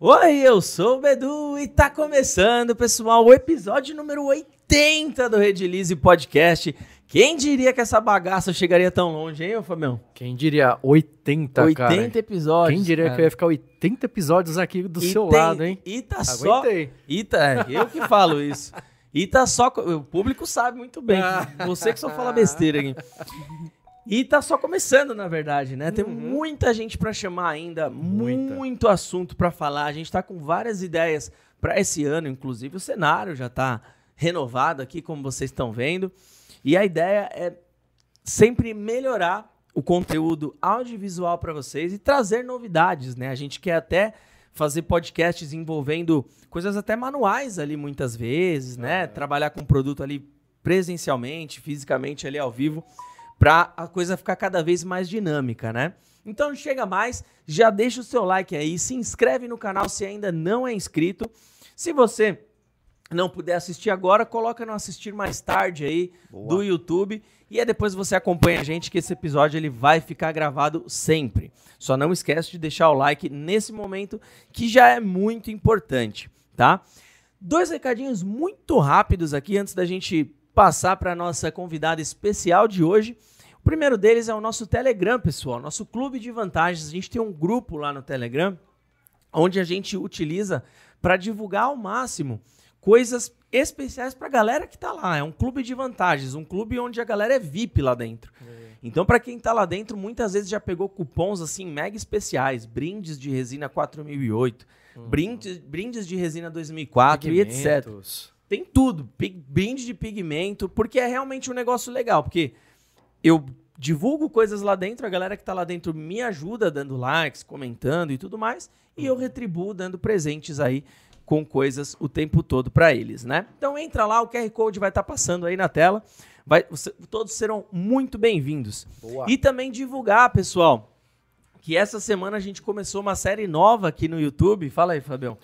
Oi, eu sou o Bedu e tá começando, pessoal, o episódio número 80 do Redilize Podcast. Quem diria que essa bagaça chegaria tão longe, hein, ô Fabião? Quem diria 80, 80 cara? episódios. Quem diria cara. que eu ia ficar 80 episódios aqui do E seu tem- lado, hein? E tá só. Aguentei. E tá, é, eu que falo isso. E tá só. O público sabe muito bem. Você que só fala besteira aqui. E tá só começando, na verdade, né? Tem muita gente pra chamar ainda, Muita. muito assunto pra falar. A gente tá com várias ideias pra esse ano, inclusive o cenário já tá renovado aqui, como vocês estão vendo. E a ideia é sempre melhorar o conteúdo audiovisual para vocês e trazer novidades, né? A gente quer até fazer podcasts envolvendo coisas até manuais ali muitas vezes, né? Trabalhar com o produto ali presencialmente, fisicamente ali ao vivo, para a coisa ficar cada vez mais dinâmica, né? Então chega mais, já deixa o seu like aí, se inscreve no canal se ainda não é inscrito. Se você não puder assistir agora, coloca no assistir mais tarde aí do YouTube e aí depois você acompanha a gente que esse episódio ele vai ficar gravado sempre. Só não esquece de deixar o like nesse momento que já é muito importante, tá? Dois recadinhos muito rápidos aqui antes da gente passar para nossa convidada especial de hoje. O primeiro deles é o nosso Telegram, pessoal, nosso clube de vantagens. A gente tem um grupo lá no Telegram onde a gente utiliza para divulgar ao máximo coisas especiais para a galera que tá lá. É um clube de vantagens, um clube onde a galera é VIP lá dentro. Então, para quem tá lá dentro, muitas vezes já pegou cupons assim mega especiais, brindes de resina 4008, brindes, brindes de resina 2004 e etc. Tem tudo, brinde de pigmento, porque é realmente um negócio legal, porque eu divulgo coisas lá dentro, a galera que tá lá dentro me ajuda dando likes, comentando e tudo mais, e eu retribuo dando presentes aí com coisas o tempo todo para eles, né? Então entra lá, o QR Code vai estar passando aí na tela. Vai, você- todos serão muito bem-vindos. E também divulgar, pessoal, que essa semana a gente começou uma série nova aqui no YouTube. Fala aí, Fabião.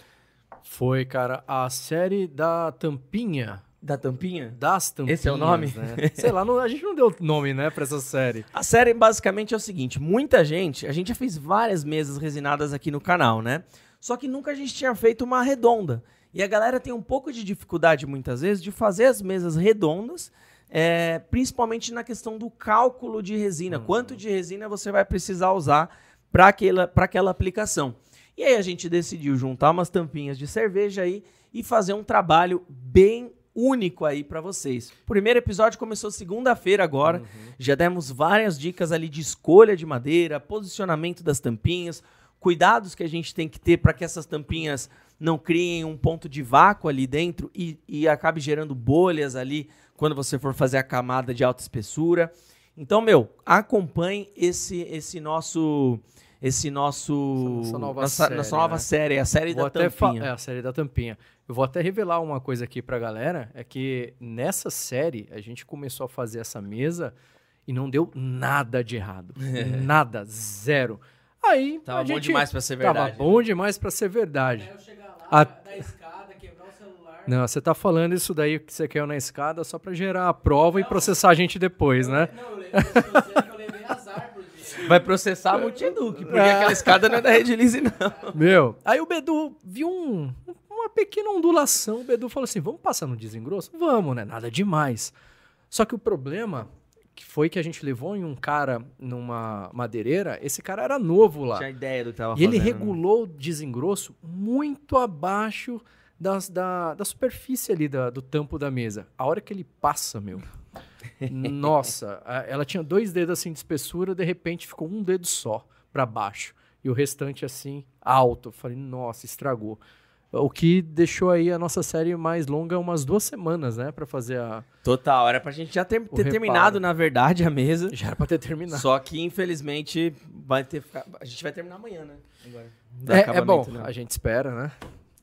Foi, cara, a série da tampinha. Da tampinha? Das tampinhas. Esse é o nome? Né? Sei lá, não- a gente não deu nome, né, pra essa série. A série basicamente é o seguinte: muita gente, a gente já fez várias mesas resinadas aqui no canal, né? Só que nunca a gente tinha feito uma redonda. E a galera tem um pouco de dificuldade, muitas vezes, de fazer as mesas redondas, é, principalmente na questão do cálculo de resina. Quanto de resina você vai precisar usar para aquela, pra aquela aplicação. E aí a gente decidiu juntar umas tampinhas de cerveja aí e fazer um trabalho bem único aí para vocês. O primeiro episódio começou segunda-feira agora. Já demos várias dicas ali de escolha de madeira, posicionamento das tampinhas, cuidados que a gente tem que ter para que essas tampinhas não criem um ponto de vácuo ali dentro e, e acabe gerando bolhas ali quando você for fazer a camada de alta espessura. Então, meu, acompanhe esse esse nosso esse nosso Essa nova nossa, série, nossa nova né? série, a série Vou da tampinha. É, a série da tampinha. Eu vou até revelar uma coisa aqui pra galera, é que nessa série a gente começou a fazer essa mesa e não deu nada de errado. nada, zero. Aí Tava a bom gente demais pra ser verdade. Tava bom demais pra ser verdade. Eu chegar lá, A- da escada, quebrar o celular. Não, você tá falando isso daí que você caiu na escada só pra gerar a prova e processar a gente depois, né? Não, eu levei, eu sei que eu levei azar por dia. Vai processar a Multieduc, porque aquela escada não é da Redilize, não. Meu, aí o Bedu viu um- uma pequena ondulação. O Bedu falou assim: vamos passar no desengrosso? Vamos, né? Nada demais. Só que o problema que foi que a gente levou em um cara numa madeireira, esse cara era novo lá. Tinha ideia do que tava E ele fazendo, né? regulou o desengrosso muito abaixo das- da, da superfície ali da- do tampo da mesa. A hora que ele passa, meu. Nossa, ela tinha dois dedos assim de espessura, de repente ficou um dedo só pra baixo. E o restante assim, alto. Eu falei, nossa, estragou. O que deixou aí a nossa série mais longa umas duas semanas, né? Pra fazer a. Total, era pra gente já ter, ter terminado, na verdade, a mesa. Já era pra ter terminado. Só que, infelizmente, vai ter a gente vai terminar amanhã, né? Agora. É, é bom, né? a gente espera, né?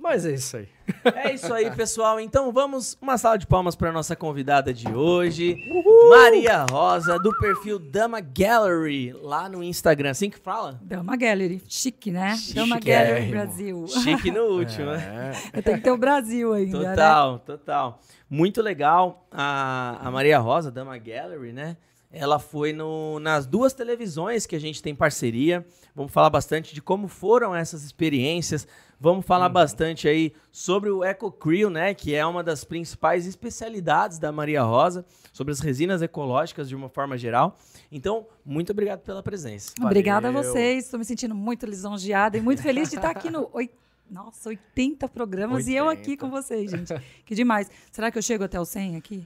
Mas é isso aí. É isso aí, pessoal. Então vamos, uma salva de palmas para nossa convidada de hoje, Maria Rosa, do perfil Dama Gallery, lá no Instagram. Assim que fala? Dama Gallery. Chique, né? Dama Chiquérrimo. Gallery Brasil. Chique no último, né? É. Tem que ter o Brasil ainda, né? Total, total. Muito legal. A, a Maria Rosa, Dama Gallery, né? Ela foi no- nas duas televisões que a gente tem parceria. Vamos falar bastante de como foram essas experiências. Vamos falar bastante aí sobre o EcoCreel, né? Que é uma das principais especialidades da Maria Rosa, sobre as resinas ecológicas de uma forma geral. Então, muito obrigado pela presença. Obrigada a Valeu. vocês. Estou me sentindo muito lisonjeada e muito feliz de estar aqui no. Nossa, 80 programas e eu 80. aqui com vocês, gente. Que demais. Será que eu chego até o 100 aqui?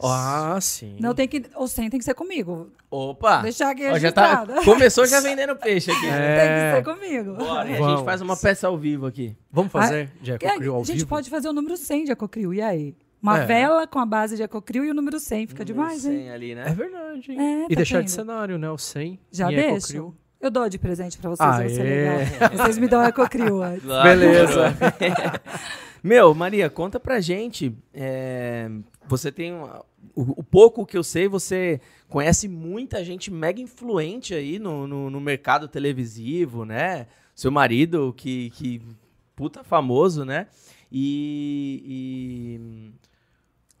Ah, sim. Não tem que. O 100 tem que ser comigo. Opa! Deixar aqui Ó, já tá, começou já vendendo peixe aqui. Tem É. que ser comigo. Bora, e a Vamos. gente faz uma peça ao vivo aqui. Vamos fazer de É, EcoCreel ao a gente vivo? pode fazer o número 100 de Ecocril. E aí? Uma É. vela com a base de Ecocril e o número 100. Fica demais, hein? 100 ali, É né? verdade, hein? É, e tá deixar de vendo? cenário, né? O 100 Já deixo? EcoCreel. Eu dou de presente pra vocês, vai ser legal. Vocês me dão Ecocril. Beleza. Meu, Maria, conta pra gente. é, você tem. uma- o, o pouco que eu sei, você conhece muita gente mega influente aí no, no, no mercado televisivo, né? Seu marido, que, que puta famoso, né? E,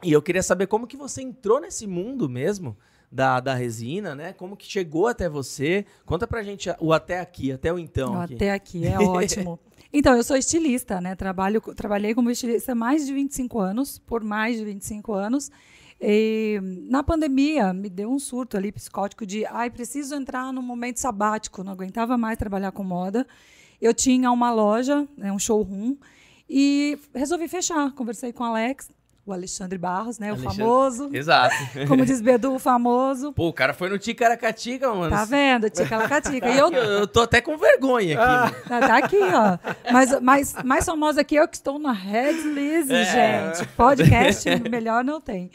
e, e eu queria saber como que você entrou nesse mundo mesmo da, da resina, né? Como que chegou até você? Conta pra gente o até aqui, até o então. Não, aqui. Até aqui, é ótimo. Então, eu sou estilista, né? Trabalho, trabalhei como estilista mais de 25 anos, por mais de 25 anos. E, na pandemia, me deu um surto ali psicótico de, ai, preciso entrar num momento sabático, não aguentava mais trabalhar com moda. Eu tinha uma loja, né, um showroom, e resolvi fechar. Conversei com o Alex, o Alexandre Barros, né? O Alexandre- famoso, Exato. como diz Bedu, o famoso. Pô, o cara foi no Ticaracatica, mano. Tá vendo? Tica-lacatica. E eu, Eu, eu tô até com vergonha aqui. mano. Tá, tá aqui, ó. Mas mais, mais famosa que eu, que estou na Red Lizzy, É. gente. Podcast melhor não tem.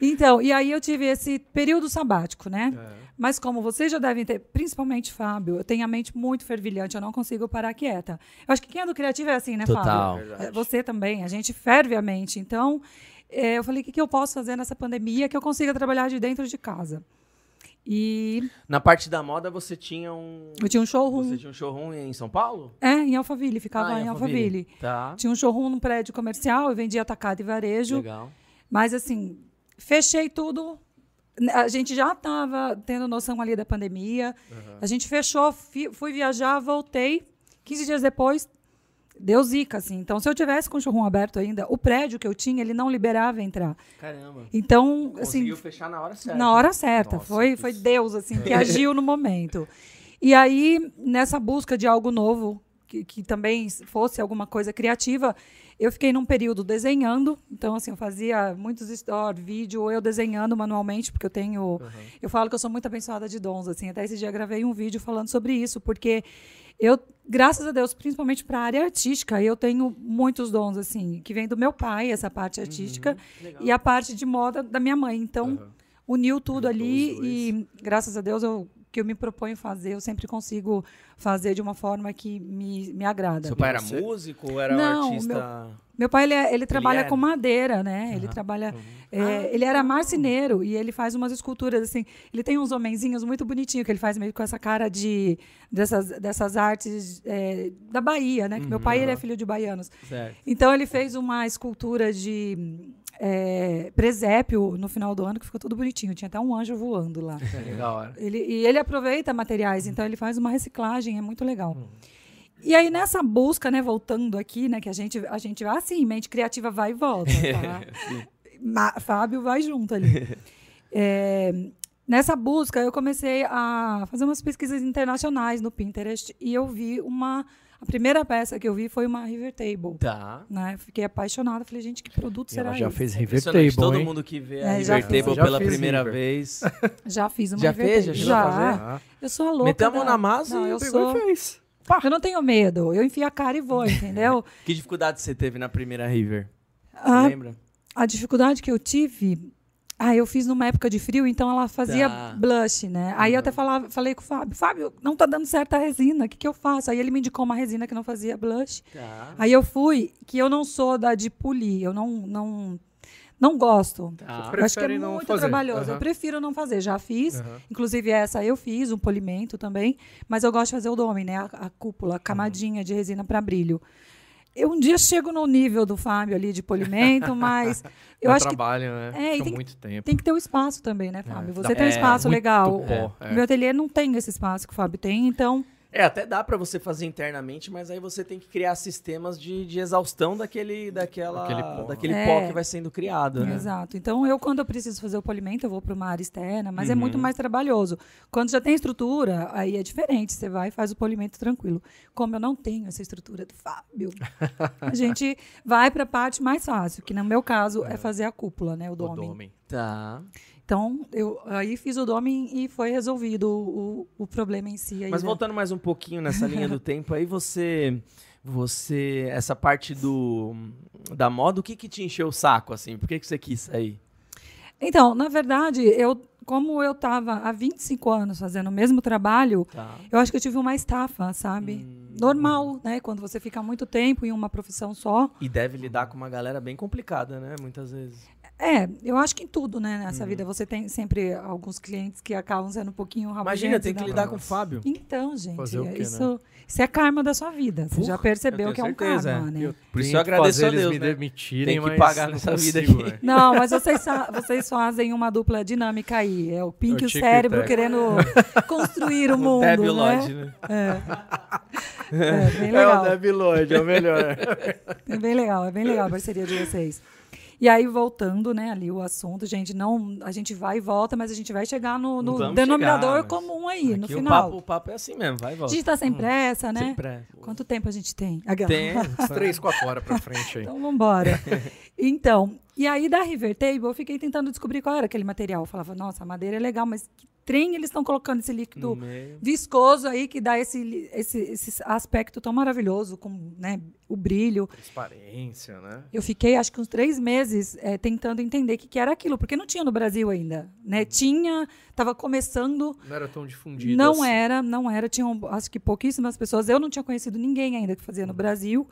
Então, e aí eu tive esse período sabático, né? Mas como vocês já devem ter, principalmente Fábio, eu tenho a mente muito fervilhante, eu não consigo parar quieta. Eu acho que quem é do criativo é assim, né, Total. Fábio? É, Você também, a gente ferve a mente. Então, é, eu falei, o que, que eu posso fazer nessa pandemia que eu consiga trabalhar de dentro de casa? E Na parte da moda, você tinha um. eu tinha um showroom. Você tinha um showroom em São Paulo? É, em Alphaville, ficava Ah, em Alphaville. Tá. Tinha um showroom num prédio comercial, eu vendia atacado e varejo. Legal. Mas assim, fechei tudo. A gente já estava tendo noção ali da pandemia. A gente fechou, fui viajar, voltei. 15 dias depois, deu zica, assim. Então, se eu tivesse com o showroom aberto ainda, o prédio que eu tinha, ele não liberava entrar. Caramba. Então, assim, Conseguiu fechar na hora certa. na hora certa. Nossa, foi, foi Deus, assim, que agiu no momento. E aí, nessa busca de algo novo, que, que também fosse alguma coisa criativa, eu fiquei num período desenhando. Então, assim, eu fazia muitos stories, vídeo, eu desenhando manualmente, porque eu tenho. Eu falo que eu sou muito abençoada de dons, assim. Até esse dia gravei um vídeo falando sobre isso, porque eu, graças a Deus, principalmente para a área artística, eu tenho muitos dons, assim, que vem do meu pai, essa parte artística, e a parte de moda da minha mãe. Então, uniu tudo ali e, graças a Deus, eu, que eu me proponho fazer, eu sempre consigo fazer de uma forma que me, me agrada. Seu pai era Você- músico ou era Não, um artista? Meu pai, ele, é- ele trabalha era? com madeira, né? Ele trabalha... é, ele era marceneiro e ele faz umas esculturas, assim... Ele tem uns homenzinhos muito bonitinhos, que ele faz meio com essa cara de... Dessas, dessas artes é, da Bahia, né? Que meu pai, ele é filho de baianos. Certo. Então ele fez uma escultura de é, presépio no final do ano que ficou tudo bonitinho. Tinha até um anjo voando lá. Da hora. Ele, e ele aproveita materiais, então ele faz uma reciclagem, é muito legal. E aí, nessa busca, né, voltando aqui, né, que a gente, a gente vai assim, mente criativa vai e volta. Tá? Ma- Fábio vai junto ali. É, nessa busca, eu comecei a fazer umas pesquisas internacionais no Pinterest e eu vi uma. A primeira peça que eu vi foi uma River Table. Tá. Né? Fiquei apaixonada, falei, gente, que produto E será ela já esse? fez River Table, Todo hein? mundo que vê É, a já River. Table Já pela primeira River. vez. Já fiz uma Já River fez? Já Table. chegou a Já. Ah, Eu sou a louca. Mão da- na massa Não, e eu pegou sou. e fez. Eu não tenho medo. Eu enfio a cara e vou, entendeu? Que dificuldade você teve na primeira River? Você a, lembra? a dificuldade que eu tive. Ah, eu fiz numa época de frio, então ela fazia Tá. blush, né? Aí eu até falava, falei com o Fábio, Fábio, não tá dando certo a resina, o que, que eu faço? Aí ele me indicou uma resina que não fazia blush. Tá. Aí eu fui, que eu não sou da de polir, eu não, não, não gosto. Tá. Eu acho que é muito fazer. trabalhoso. Eu Aham. prefiro não fazer. Já fiz. Aham. Inclusive, essa eu fiz, um polimento também. Mas eu gosto de fazer o dome, né? A, a cúpula, a camadinha de resina para brilho. Eu um dia chego no nível do Fábio ali de polimento, mas eu Dá acho que trabalho, né? É, Fica tem que- muito tempo. tem que ter o espaço também, né, Fábio? Você Dá- tem um é, espaço muito legal. pó, O é. meu ateliê não tem esse espaço que o Fábio tem, então É, até dá pra você fazer internamente, mas aí você tem que criar sistemas de, de exaustão daquele, daquela, Daquele pó. daquele É. pó que vai sendo criado, né? Exato. Então, eu, quando eu preciso fazer o polimento, eu vou para uma área externa, mas é Uhum. muito mais trabalhoso. Quando já tem estrutura, aí é diferente. Você vai e faz o polimento tranquilo. Como eu não tenho essa estrutura do Fábio, a gente vai para a parte mais fácil, que no meu caso é, fazer a cúpula, né? O O dome. Tá. Então, eu aí fiz o dome e foi resolvido o, o problema em si. Mas né? voltando mais um pouquinho nessa linha do tempo, aí você. Você. Essa parte do. Da moda, o que que te encheu o saco, assim? Por que, que você quis sair? Então, na verdade, eu, como eu estava há 25 anos fazendo o mesmo trabalho, Tá. eu acho que eu tive uma estafa, sabe? Hum. Normal, né? Quando você fica muito tempo em uma profissão só. E deve lidar com uma galera bem complicada, né? Muitas vezes. É, eu acho que em tudo, né? Nessa Uhum. vida você tem sempre alguns clientes que acabam sendo um pouquinho Imagina, rabugentos, tem que né? lidar com o Fábio. Então, gente, o quê, né? isso, isso é karma da sua vida. Você já eu percebeu que é um certeza, karma, é. né? Eu Por isso eu agradeço a eles Deus, me né? demitirem, Tem que mas pagar nessa vida aqui. né? Não, mas vocês, vocês fazem uma dupla dinâmica aí. É o Pink e É o o cérebro querendo construir o mundo, Debbie né? Lodge, né? É, bem legal. Debbie Lloyd, é o melhor. É bem legal, é bem legal a parceria de vocês. E aí, voltando, né, ali o assunto, gente, não, a gente vai e volta, mas a gente vai chegar no, no denominador chegar, comum aí, no Aqui o final. papo, o papo é assim mesmo, vai e a volta. gente tá sem pressa, né? Sem pressa. Quanto tempo a gente tem? A Tem. Uns três, quatro horas pra frente aí. Então, vambora. então, e aí da River Table, eu fiquei tentando descobrir qual era aquele material. Eu falava, nossa, a madeira é legal, mas que trem eles estão colocando esse líquido viscoso aí, que dá esse, esse, esse aspecto tão maravilhoso, com né, o brilho. Transparência, né? Eu fiquei, acho que uns três meses eh, tentando entender o que, que era aquilo, porque não tinha no Brasil ainda, né? Tinha, estava começando, Não era tão difundido não assim. era, não era, tinham, acho que pouquíssimas pessoas. Eu não tinha conhecido ninguém ainda que fazia no Brasil.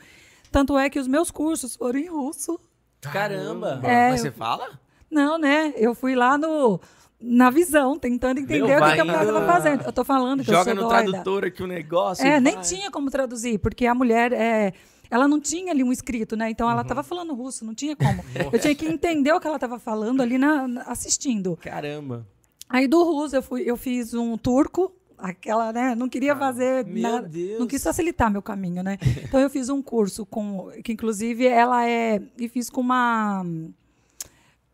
Tanto é que os meus cursos foram em russo. Caramba! É, Mas você fala? Não, né? Eu fui lá no na visão, tentando entender Meu, o que, que eu estava indo- fazendo. Eu tô falando que Joga eu no sou doida. tradutor aqui o negócio. É, nem vai. tinha como traduzir, porque a mulher é, ela não tinha ali um escrito, né? Então ela Uhum. estava falando russo, não tinha como. eu tinha que entender o que ela estava falando ali na, na- assistindo. Caramba. Aí do russo eu fui, eu fiz um turco, aquela, né? Não queria fazer Meu nada, Deus. não quis facilitar meu caminho, né? Então eu fiz um curso com, que inclusive ela é, e fiz com uma,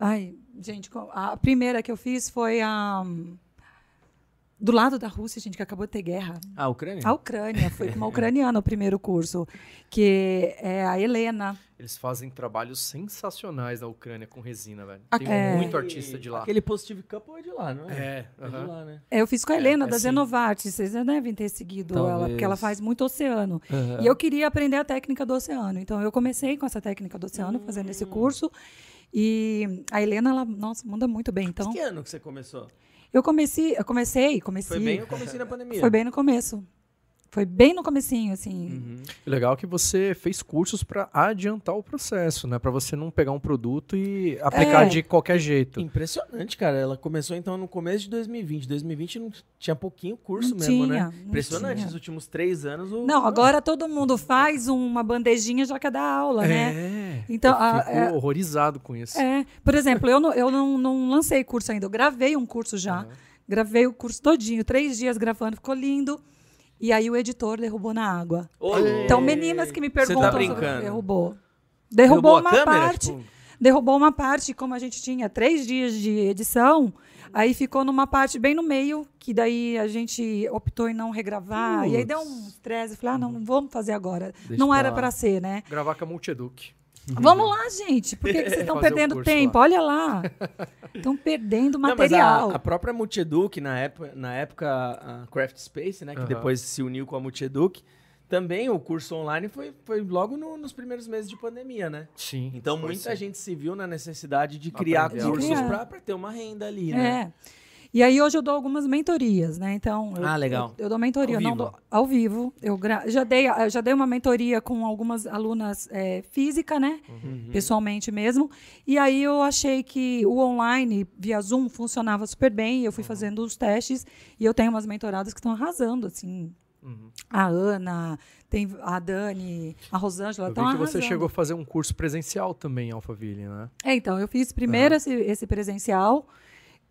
ai, gente, a primeira que eu fiz foi a do lado da Rússia, gente, que acabou de ter guerra. Ah, Ucrânia? A Ucrânia, foi com uma ucraniana o primeiro curso, que é a Helena. Eles fazem trabalhos sensacionais na Ucrânia com resina, velho. Tem É. muito artista de lá. Aquele Positive Couple é de lá, não é? É, É de lá, né? Eu fiz com a Helena, é da sim. Zenovarte. Vocês já devem ter seguido ela, Talvez. porque ela faz muito oceano. E eu queria aprender a técnica do oceano. Então, eu comecei com essa técnica do oceano, fazendo Hum. esse curso. E a Helena, ela, nossa, manda muito bem. Então, Que ano que você começou? eu comecei, eu comecei, comecei. Foi bem no começo da pandemia. Foi bem no começo. Foi bem no comecinho, assim. Uhum. O legal é que você fez cursos pra adiantar o processo, né? Pra você não pegar um produto e aplicar É. de qualquer jeito. Impressionante, cara. Ela começou então no começo de 2020. 2020 não tinha pouquinho curso Não mesmo, tinha, né? não Impressionante. tinha. Os últimos três anos. O... Não, agora todo mundo faz uma bandejinha já quer dar aula, né? É. Então, eu a- fico é- horrorizado com isso. É, por exemplo, eu, não, eu não, não lancei curso ainda, eu gravei um curso já. Aham. Gravei o curso todinho, três dias gravando, ficou lindo. E aí o editor derrubou na água. Então, meninas que me Você tá perguntam sobre- brincando? derrubou. Derrubou, a uma câmera? parte. Tipo, Derrubou uma parte, como a gente tinha três dias de edição, aí ficou numa parte bem no meio, que daí a gente optou em não regravar. E aí deu um estresse. Falei, ah, não, não vamos fazer agora. Deixa não pra era para ser, né? Gravar com a Multieduc. Vamos lá, gente. Por que, que vocês estão perdendo curso tempo? lá. Olha lá. Estão perdendo Não, mas material. a, a própria Multieduc, na época, na época a Craft Space, né, que Aham. depois se uniu com a Multieduc, também o curso online foi, foi logo no- nos primeiros meses de pandemia, né? Sim. Então muita sim. gente se viu na necessidade de criar Aprender cursos pra ter uma renda ali, né? É. E aí hoje eu dou algumas mentorias, né? Então, eu, Ah, legal. Eu, eu dou mentoria, Ao não vivo? dou ao vivo. Eu gra- já dei eu já dei uma mentoria com algumas alunas é, física, né? Uhum. Pessoalmente mesmo. E aí eu achei que o online via Zoom funcionava super bem. Eu Uhum. fui fazendo os testes e eu tenho umas mentoradas que estão arrasando, assim, Uhum. A Ana, tem a Dani, a Rosângela. Estão que você arrasando. chegou a fazer um curso presencial também em Alphaville, né? É, então, eu fiz primeiro esse, esse presencial,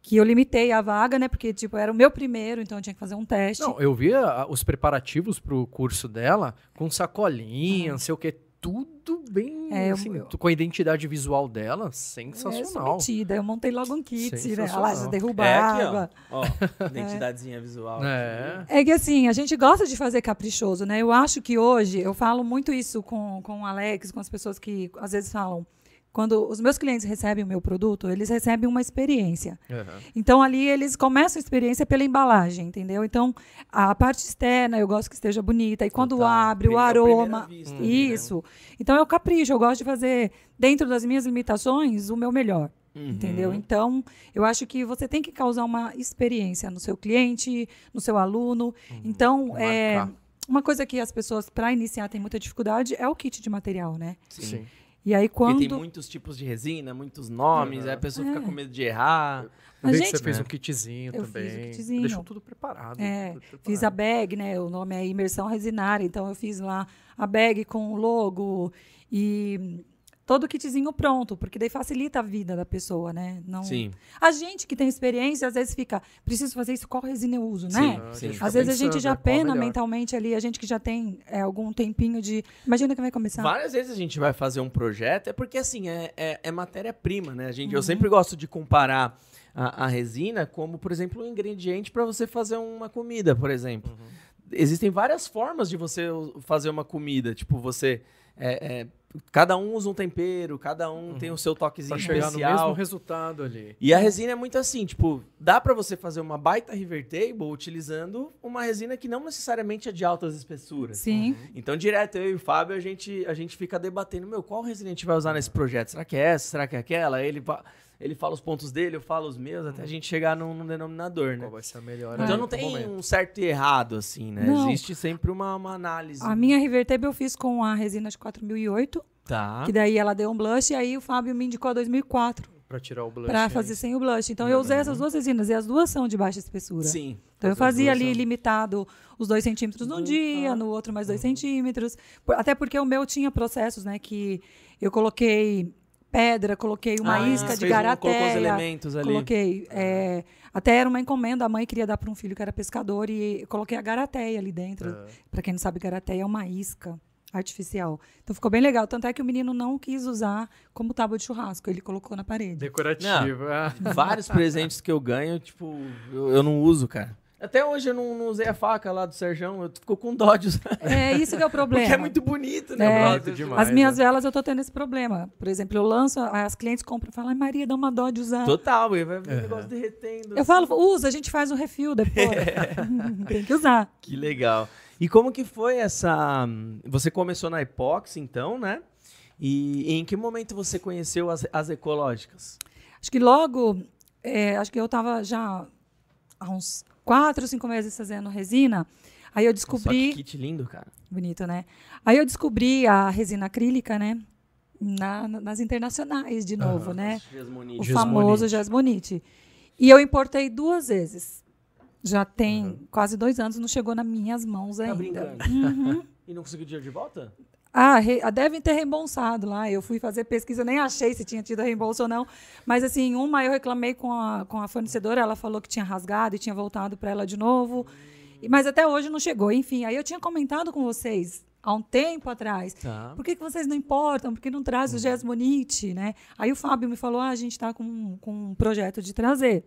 que eu limitei a vaga, né? Porque, tipo, era o meu primeiro, então eu tinha que fazer um teste. Não, eu vi a- os preparativos pro curso dela com sacolinha, não sei o que, tudo bem, Ah. É, eu- assim, eu- com a identidade visual dela, É, sensacional. metida, eu montei logo um kit, né? Lá, já derruba É a aqui, água. ó. Ó, identidadezinha visual. É. É que assim, a gente gosta de fazer caprichoso, né? Eu acho que hoje, eu falo muito isso com, com o Alex, com as pessoas que às vezes falam. Quando os meus clientes recebem o meu produto, eles recebem uma experiência. Aham. Então, ali, eles começam a experiência pela embalagem, entendeu? Então, a parte externa, eu gosto que esteja bonita. E quando Total. abre, o aroma. vista ali, né? Isso. Então, eu capricho. Eu gosto de fazer, dentro das minhas limitações, o meu melhor. Uhum. Entendeu? Então, eu acho que você tem que causar uma experiência no seu cliente, no seu aluno. Então, é, uma coisa que as pessoas, para iniciar, têm muita dificuldade é o kit de material, né? Sim. Sim. E aí, Porque quando. tem muitos tipos de resina, muitos nomes, Uhum. aí a pessoa fica É. com medo de errar. Eu A gente- você fez né? um kitzinho Eu fiz também. o kitzinho. Deixou tudo preparado. É, tudo Fiz a preparado. bag, né? O nome é imersão resinária, então eu fiz lá a bag com o logo e todo o kitzinho pronto, porque daí facilita a vida da pessoa, né? Não... Sim. A gente que tem experiência, às vezes fica, preciso fazer isso, qual resina eu uso, né? Sim, Ah, sim. Às vezes a gente já né, pena mentalmente ali, a gente que já tem é, algum tempinho de. Imagina que vai começar. Várias vezes a gente vai fazer um projeto, é porque assim, é, é, é matéria-prima, né? A gente, Uhum. Eu sempre gosto de comparar a, a resina como, por exemplo, um ingrediente para você fazer uma comida, por exemplo. Uhum. Existem várias formas de você fazer uma comida. Tipo, você. é, é, cada um usa um tempero, cada um tem o seu toquezinho Pra chegar no especial. mesmo resultado ali. E a resina é muito assim, tipo, dá pra você fazer uma baita river table utilizando uma resina que não necessariamente é de altas espessuras. Sim. Então, direto, eu e o Fábio, a gente, a gente fica debatendo, meu, qual resina a gente vai usar nesse projeto? Será que é essa? Será que é aquela? Ele, fa- ele fala os pontos dele, eu falo os meus, até a gente chegar num, num denominador, né? Qual vai ser a melhor? Então ali não no tem momento. um certo e errado, assim, né? Não. Existe sempre uma, uma análise. A minha River Table eu fiz com a resina de 4008, Tá. que daí ela deu um blush, e aí o Fábio me indicou a 2004 Pra tirar o blush. para é fazer sem o blush. Então eu usei essas duas resinas e as duas são de baixa espessura. Sim. Então eu fazia ali são- limitado os dois centímetros num Uhum. dia, no outro mais dois centímetros. Por- Até porque o meu tinha processos, né? Que eu coloquei pedra, coloquei uma Ah, isca de um- Colocou os garateia. elementos ali. Coloquei. é, até era uma encomenda, a mãe queria dar para um filho que era pescador e coloquei a garateia ali dentro. Ah. Para quem não sabe, garateia é uma isca artificial. Então ficou bem legal. Tanto é que o menino não quis usar como tábua de churrasco, ele colocou na parede. Decorativo. ah. Vários presentes que eu ganho, tipo, eu, eu não uso, cara. Até hoje eu não, não usei a faca lá do Serjão, eu fico com dó de usar. É isso que é o problema. Porque é muito bonito, né, É, brother? Bonito demais, As minhas né? velas eu tô tendo esse problema. Por exemplo, eu lanço, as clientes compram e falam, ai Maria, dá uma dó de usar. Total, vai ver o Uhum. negócio derretendo. Eu falo, usa, a gente faz um refil depois. Tem que usar. Que legal. E como que foi essa... Você começou na Epox, então, né? E, em que momento você conheceu as, as ecológicas? Acho que logo, é, acho que eu tava já há uns quatro, cinco meses fazendo resina. Aí eu Só que descobri. kit lindo, cara. Bonito, né? Aí eu descobri a resina acrílica, né? Na- na- nas internacionais, de novo, né? O Jasmonite. famoso jasmonite. E eu importei duas vezes. Já tem quase dois anos, não chegou nas minhas mãos Tá ainda. brincando? Uhum. E não conseguiu dinheiro de volta? Ah, re- ah, devem ter reembolsado lá. Eu fui fazer pesquisa, nem achei se tinha tido reembolso ou não. Mas, assim, uma eu reclamei com a, com a fornecedora, ela falou que tinha rasgado e tinha voltado para ela de novo. Mas até hoje não chegou. Enfim, aí eu tinha comentado com vocês há um tempo atrás. Tá. Por que, que vocês não importam? Por que não traz o Gesmonite, né? Aí o Fábio me falou, ah, a gente está com, com um projeto de trazer.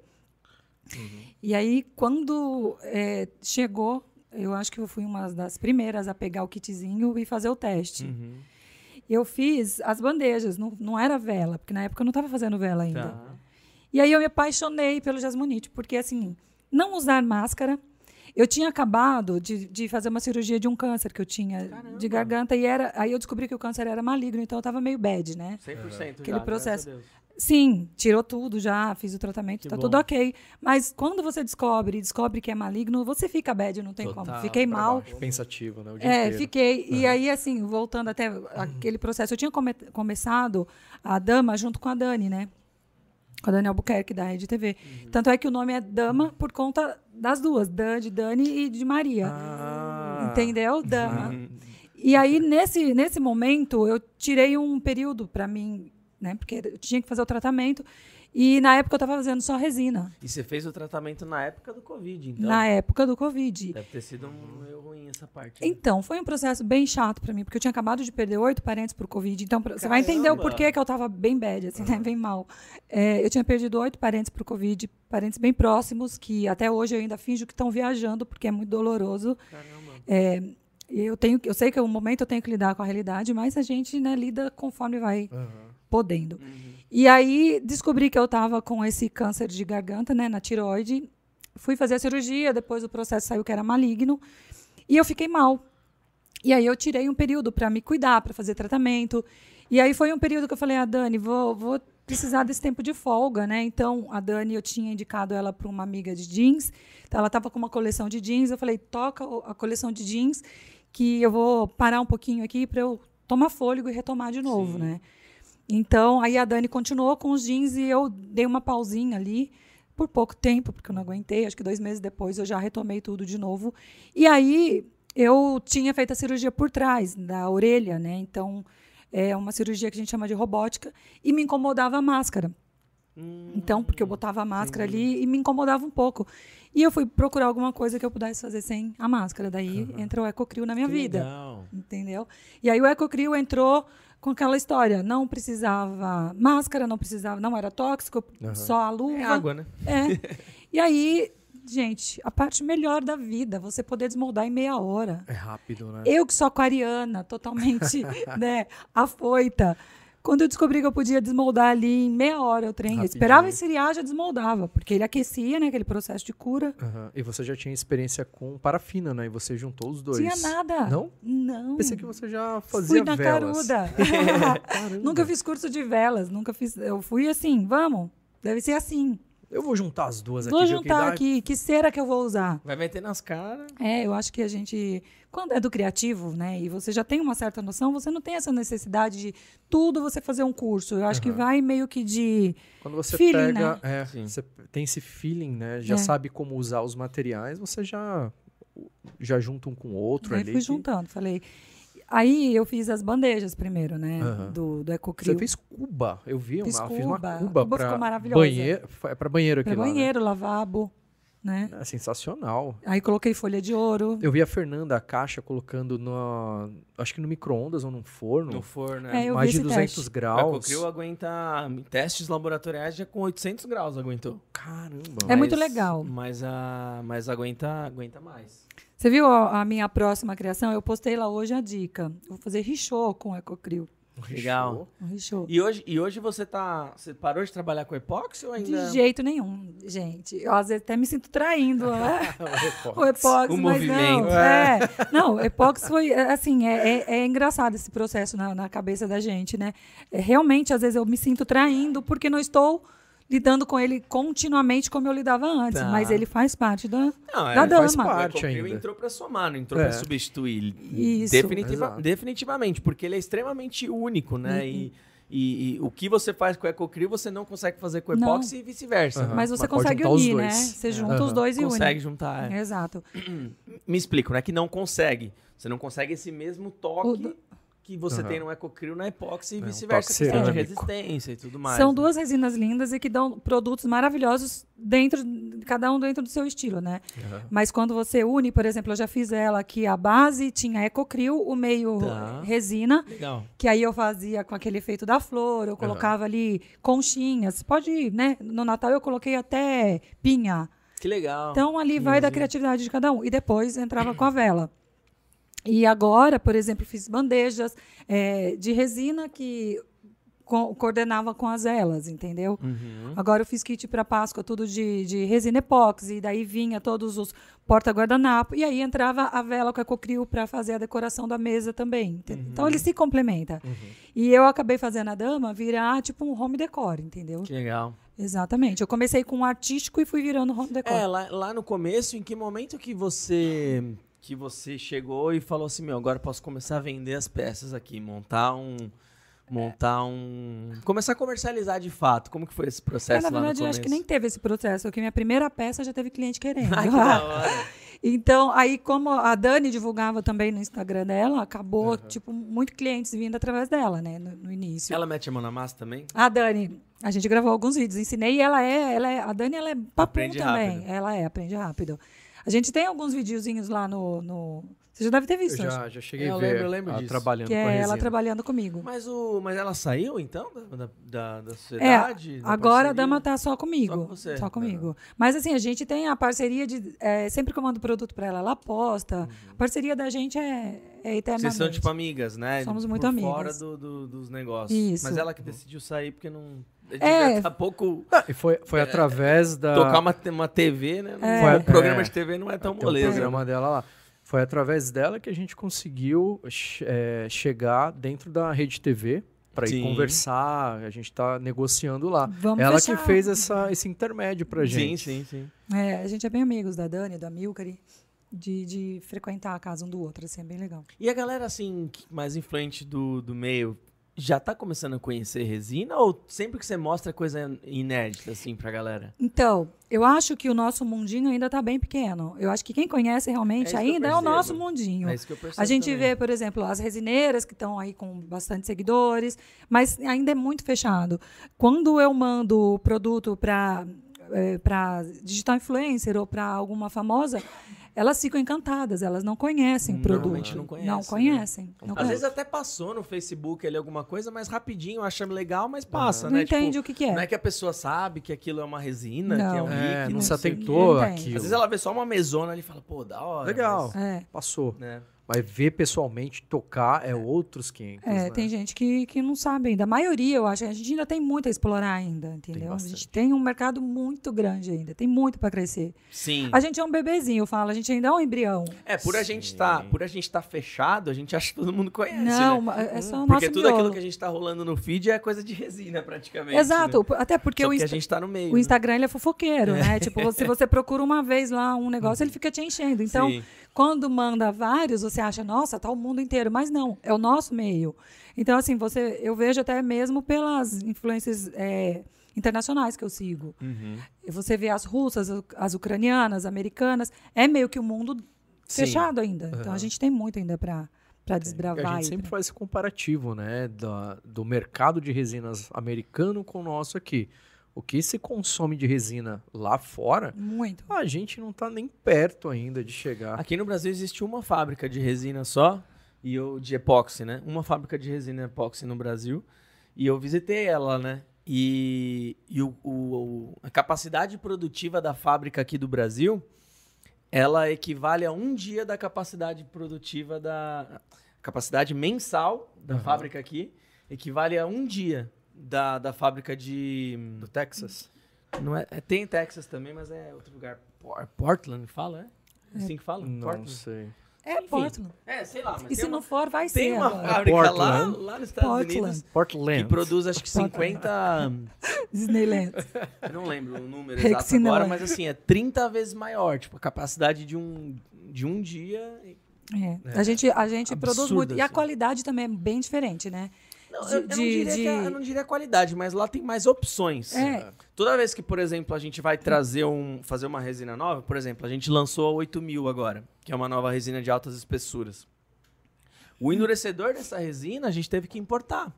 E aí, quando eh, chegou, eu acho que eu fui uma das primeiras a pegar o kitzinho e fazer o teste. Uhum. Eu fiz as bandejas, não, não era vela, porque na época eu não estava fazendo vela ainda. Tá. E aí eu me apaixonei pelo jasmonite, porque assim, não usar máscara. Eu tinha acabado de, de fazer uma cirurgia de um câncer que eu tinha de garganta e era, aí eu descobri que o câncer era maligno, então eu estava meio bad, né? 100% já, Aquele processo. Sim, tirou tudo já, fiz o tratamento, Que tá bom. tudo ok. Mas quando você descobre, descobre que é maligno, você fica bad, não tem Total, como. Fiquei mal. baixo, Pensativo, né? O dia É, inteiro. fiquei. E aí, assim, voltando até aquele processo, eu tinha come- começado a Dama junto com a Dani, né? Com a Dani Albuquerque, da Rede TV. Tanto é que o nome é Dama por conta das duas, Dan, de Dani e de Maria. Ah, Entendeu? Da- Uhum. E aí, nesse, nesse momento, eu tirei um período para mim, né? Porque eu tinha que fazer o tratamento. E na época eu estava fazendo só resina. E você fez o tratamento na época do Covid, então. Na época do Covid. Deve ter sido um meio ruim essa parte. né? Então, foi um processo bem chato para mim, porque eu tinha acabado de perder oito parentes por Covid. Então, pra- você vai entender o Caramba! porquê que eu tava bem bad, assim, né? Bem mal. É, eu tinha perdido oito parentes por Covid, parentes bem próximos, que até hoje eu ainda finjo que estão viajando, porque é muito doloroso. Caramba. É, eu, tenho, eu sei que no momento eu tenho que lidar com a realidade, mas a gente né, lida conforme vai podendo. E aí descobri que eu estava com esse câncer de garganta, né, na tiroide. Fui fazer a cirurgia, depois o processo saiu que era maligno. E eu fiquei mal. E aí eu tirei um período para me cuidar, para fazer tratamento. E aí foi um período que eu falei, ah, Dani, vou, vou precisar desse tempo de folga, né? Então, a Dani, eu tinha indicado ela para uma amiga de jeans. Então, ela estava com uma coleção de jeans. Eu falei, toca a coleção de jeans, que eu vou parar um pouquinho aqui para eu tomar fôlego e retomar de novo, né? Então, aí a Dani continuou com os jeans e eu dei uma pausinha ali por pouco tempo, porque eu não aguentei. Acho que dois meses depois eu já retomei tudo de novo. E aí eu tinha feito a cirurgia por trás da orelha, né? Então é uma cirurgia que a gente chama de robótica e me incomodava a máscara. Hum, Então, porque eu botava a máscara ali e me incomodava um pouco. E eu fui procurar alguma coisa que eu pudesse fazer sem a máscara. Daí entra o Ecocrio na minha que vida. Legal. Entendeu? E aí o Ecocrio entrou com aquela história. Não precisava máscara, não precisava, não era tóxico, só a luva. É água, né? É. E aí, gente, a parte melhor da vida, você poder desmoldar em meia hora. É rápido, né? Eu que sou aquariana, totalmente né, afoita. Quando eu descobri que eu podia desmoldar ali em meia hora o trem, eu esperava esfriar, já desmoldava, porque ele aquecia, né, aquele processo de cura. Aham. E você já tinha experiência com parafina, né? E você juntou os dois. Tinha nada. Não? Não. Pensei que você já Fui fazia na velas. caruda. Caramba. nunca fiz curso de velas, nunca fiz. Eu fui assim, vamos, deve ser assim. Eu vou juntar as duas aqui. Vou o que juntar aqui, que cera que eu vou usar? Vai meter nas caras. É, eu acho que a gente, quando é do criativo, né, e você já tem uma certa noção, você não tem essa necessidade de tudo você fazer um curso. Eu acho que vai meio que de Quando você Feeling, pega, né? é, Sim. você tem esse feeling, né? Já É. sabe como usar os materiais, você já já junta um com o outro Aí ali. fui que- juntando, falei. Aí eu fiz as bandejas primeiro, né, Aham. do, do Ecocrio. Você fez cuba, eu vi, Fiz uma, fiz uma cuba. cuba Cuba para ficou maravilhosa. banheiro, é para banheiro aqui Pra lá, né? banheiro, lavabo, né? É sensacional. Aí coloquei folha de ouro. Eu vi a Fernanda a caixa colocando no, acho que no micro-ondas ou num forno, No forno, É, né? eu mais de esse 200 teste. O graus. Ecocrio aguenta testes laboratoriais já com 800 graus aguentou. Caramba. É muito Mas- legal. Mas, a, mas aguenta, aguenta mais. Você viu a, a minha próxima criação? Eu postei lá hoje a dica. Eu vou fazer richô com o Ecocrio. Legal. Richô. E hoje, e hoje você tá. Você parou de trabalhar com epóxi ou ainda. De jeito nenhum, gente. Eu às vezes até me sinto traindo, né? O epóxi, O mas movimento. não. É. Não, o epóxi foi, é, assim, é, é, é engraçado esse processo na, na cabeça da gente, né? É, realmente, às vezes eu me sinto traindo porque não estou lidando com ele continuamente como eu lidava antes. Tá. Mas ele faz parte da... Não, é, Da dama. faz parte ainda. entrou pra somar, não entrou É. pra substituir. Isso. Definitiva- Exato. definitivamente, porque ele é extremamente único, né? Uhum. E, e- e o que você faz com o Ecocrio, você não consegue fazer com o epóxi e vice-versa. Aham. Mas você Mas consegue unir, né? Você junta Aham. os dois e Consegue une. juntar. é. Exato. Me explico, não é que não consegue. Você não consegue esse mesmo toque O que você Aham. tem no Ecocrio na epóxi e É, um vice-versa. toque questão de resistência e tudo mais. São né? duas resinas lindas e que dão produtos maravilhosos dentro, cada um dentro do seu estilo, né? Aham. Mas quando você une, por exemplo, eu já fiz ela que a base tinha Ecocrio, o meio Tá. resina, Legal. que aí eu fazia com aquele efeito da flor, eu colocava ali conchinhas. Pode, né? No Natal eu coloquei até pinha. Que legal. Então ali vai da criatividade de cada um. E depois entrava com a vela. E agora, por exemplo, fiz bandejas eh, de resina que co- coordenava com as velas, entendeu? Uhum. Agora eu fiz kit para Páscoa, tudo de, de resina epóxi, e daí vinha todos os porta-guardanapo, e aí entrava a vela com a Ecocrio para fazer a decoração da mesa também. ente- Então ele se complementa. E eu acabei fazendo a dama virar tipo um home decor, entendeu? Que legal. Exatamente. Eu comecei com um artístico e fui virando home decor. É, lá, lá no começo, em que momento que você que você chegou e falou assim, meu, agora posso começar a vender as peças aqui, montar um montar um começar a comercializar de fato. Como que foi esse É, processo na lá verdade, eu acho que nem teve esse processo, porque minha primeira peça já teve cliente querendo. Ai, que da hora. Então, aí, como a Dani divulgava também no Instagram dela, acabou, tipo, muito clientes vindo através dela, né, no, no início. Ela mete a mão na massa também? A Dani, a gente gravou alguns vídeos, ensinei e ela é, ela é, a Dani ela é papum também. rápido. Ela é, aprende rápido. A gente tem alguns videozinhos lá no, no você já deve ter Eu visto, acho, já, já cheguei Eu a ver lembro, eu lembro ela disso. trabalhando que com a é ela trabalhando comigo. Mas, o, mas ela saiu, então, da, da, da, É, sociedade? da agora a parceria? dama tá só comigo. Só com você. Só comigo. Mas assim, a gente tem a parceria de. é, sempre que eu mando produto pra ela, ela posta. A parceria da gente é, é eternamente. Vocês são, tipo, amigas, né? Somos muito Por amigas. fora do, do- dos negócios. Isso. Mas ela que decidiu sair porque não... É. Tá pouco... Ah, e foi, foi através da. Tocar uma, uma TV, né? É. Foi- Um programa é. de TV não é tão Tem um moleza. programa dela lá. Foi através dela que a gente conseguiu eh, chegar dentro da rede TV para ir conversar. A gente está negociando lá. Vamos ela fechar. que fez essa, esse intermédio pra gente. Sim, sim, sim. É, a gente é bem amigos da Dani, da Milcari, de, de frequentar a casa um do outro, assim, é bem legal. E a galera, assim, mais influente do, do meio, já tá começando a conhecer resina? Ou sempre que você mostra coisa inédita, assim, pra galera? Então, eu acho que o nosso mundinho ainda está bem pequeno. Eu acho que quem conhece É realmente eu ainda é o nosso mundinho. É isso que eu percebo A gente também. vê, por exemplo, as resineiras que estão aí com bastante seguidores, mas ainda é muito fechado. Quando eu mando o produto para para digital influencer ou para alguma famosa, elas ficam encantadas, elas não conhecem o produto. Normalmente não conhecem, Não né? conhecem. não Às conhecem. vezes até passou no Facebook ali alguma coisa, mas rapidinho, achando legal, mas passa, não né? entende Tipo, o que, que é. Não é que a pessoa sabe que aquilo é uma resina, que é um Não. É, líquido. não se atentou Não tem. aquilo. Às vezes ela vê só uma mesona ali e fala, pô, da hora. Legal. mas, É. Passou. né? Mas ver pessoalmente, tocar, é outros 500. É, né? tem gente que, que não sabe ainda. A maioria, eu acho, a gente ainda tem muito a explorar ainda, entendeu? a gente tem um mercado muito grande ainda, tem muito para crescer. Sim. A gente é um bebezinho, eu falo, a gente ainda é um embrião. É, por a gente tá, por a gente tá fechado, a gente acha que todo mundo conhece, não, né? é só o nosso Porque tudo miolo. aquilo que a gente tá rolando no feed é coisa de resina, praticamente. Exato, né? até porque Só o, que a Insta- gente tá no meio. o Instagram ele é fofoqueiro, né? Tipo, se você procura uma vez lá um negócio, ele fica te enchendo. Então, Sim. Quando manda vários, você acha, nossa, tá o mundo inteiro. Mas não, é o nosso meio. Então, assim, você, eu vejo até mesmo pelas influências é, internacionais que eu sigo. Uhum. Você vê as russas, as- as ucranianas, as americanas, é meio que o mundo Sim. fechado ainda. Então, a gente tem muito ainda para E desbravar. a gente sempre pra- faz esse comparativo, né? Da, do mercado de resinas americano com o nosso aqui. O que se consome de resina lá fora, Muito. a gente não tá nem perto ainda de chegar. Aqui no Brasil existe uma fábrica de resina só, e eu, de epóxi, né? Uma fábrica de resina epóxi no Brasil. E eu visitei ela, né? E, e o, o- a capacidade produtiva da fábrica aqui do Brasil, ela equivale a um dia da capacidade produtiva da... Capacidade mensal da Aham. fábrica aqui, equivale a um dia da, da fábrica de... Do Texas? Não é, é- tem em Texas também, mas é outro lugar. Por- Portland, fala, é? Assim que fala? Não Portland. sei. É Enfim. Portland. É, sei lá. Mas E tem se uma, não for, vai tem ser uma agora. fábrica lá, Portland. lá nos Estados Portland. Unidos que Portland. produz acho que 50. Disneyland. eu não lembro o número Rex exato agora, Cinema. mas assim, é 30 vezes maior. Tipo, a capacidade de um, de um dia. É. A gente, a gente produz muito. E a assim. qualidade também é bem diferente, né? Não, De- eu, eu não de- diria que a, de- eu não diria qualidade, mas lá tem mais opções. É. Toda vez que, por exemplo, a gente vai trazer um. fazer uma resina nova, por exemplo, a gente lançou a 8000 agora, que é uma nova resina de altas espessuras. O endurecedor dessa resina a gente teve que importar.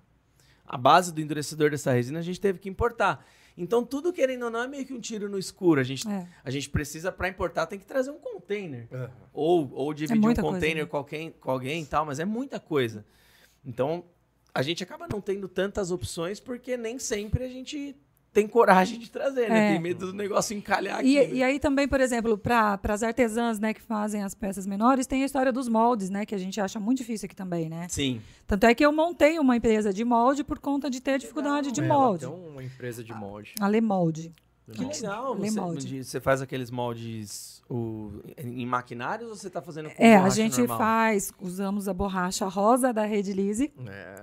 A base do endurecedor dessa resina a gente teve que importar. Então, tudo querendo ou não é meio que um tiro no escuro. A gente, É. a gente precisa, para importar, tem que trazer um container. Ou, ou dividir um muita coisa, container né? com, alguém, com alguém e tal, mas é muita coisa. Então, a gente acaba não tendo tantas opções porque nem sempre a gente tem coragem de trazer, né? É. Tem medo do negócio encalhar aqui. E, né? e aí também, por exemplo, para as artesãs né, que fazem as peças menores, tem a história dos moldes, né? Que a gente acha muito difícil aqui também, né? Sim. Tanto é que eu montei uma empresa de molde por conta de ter dificuldade de Ela molde. tem uma empresa de molde. A Molde. Que legal. Você, molde. de- você faz aqueles moldes o, em maquinários ou você tá fazendo com É, a gente normal? faz, usamos a borracha rosa da Rede Lise. É,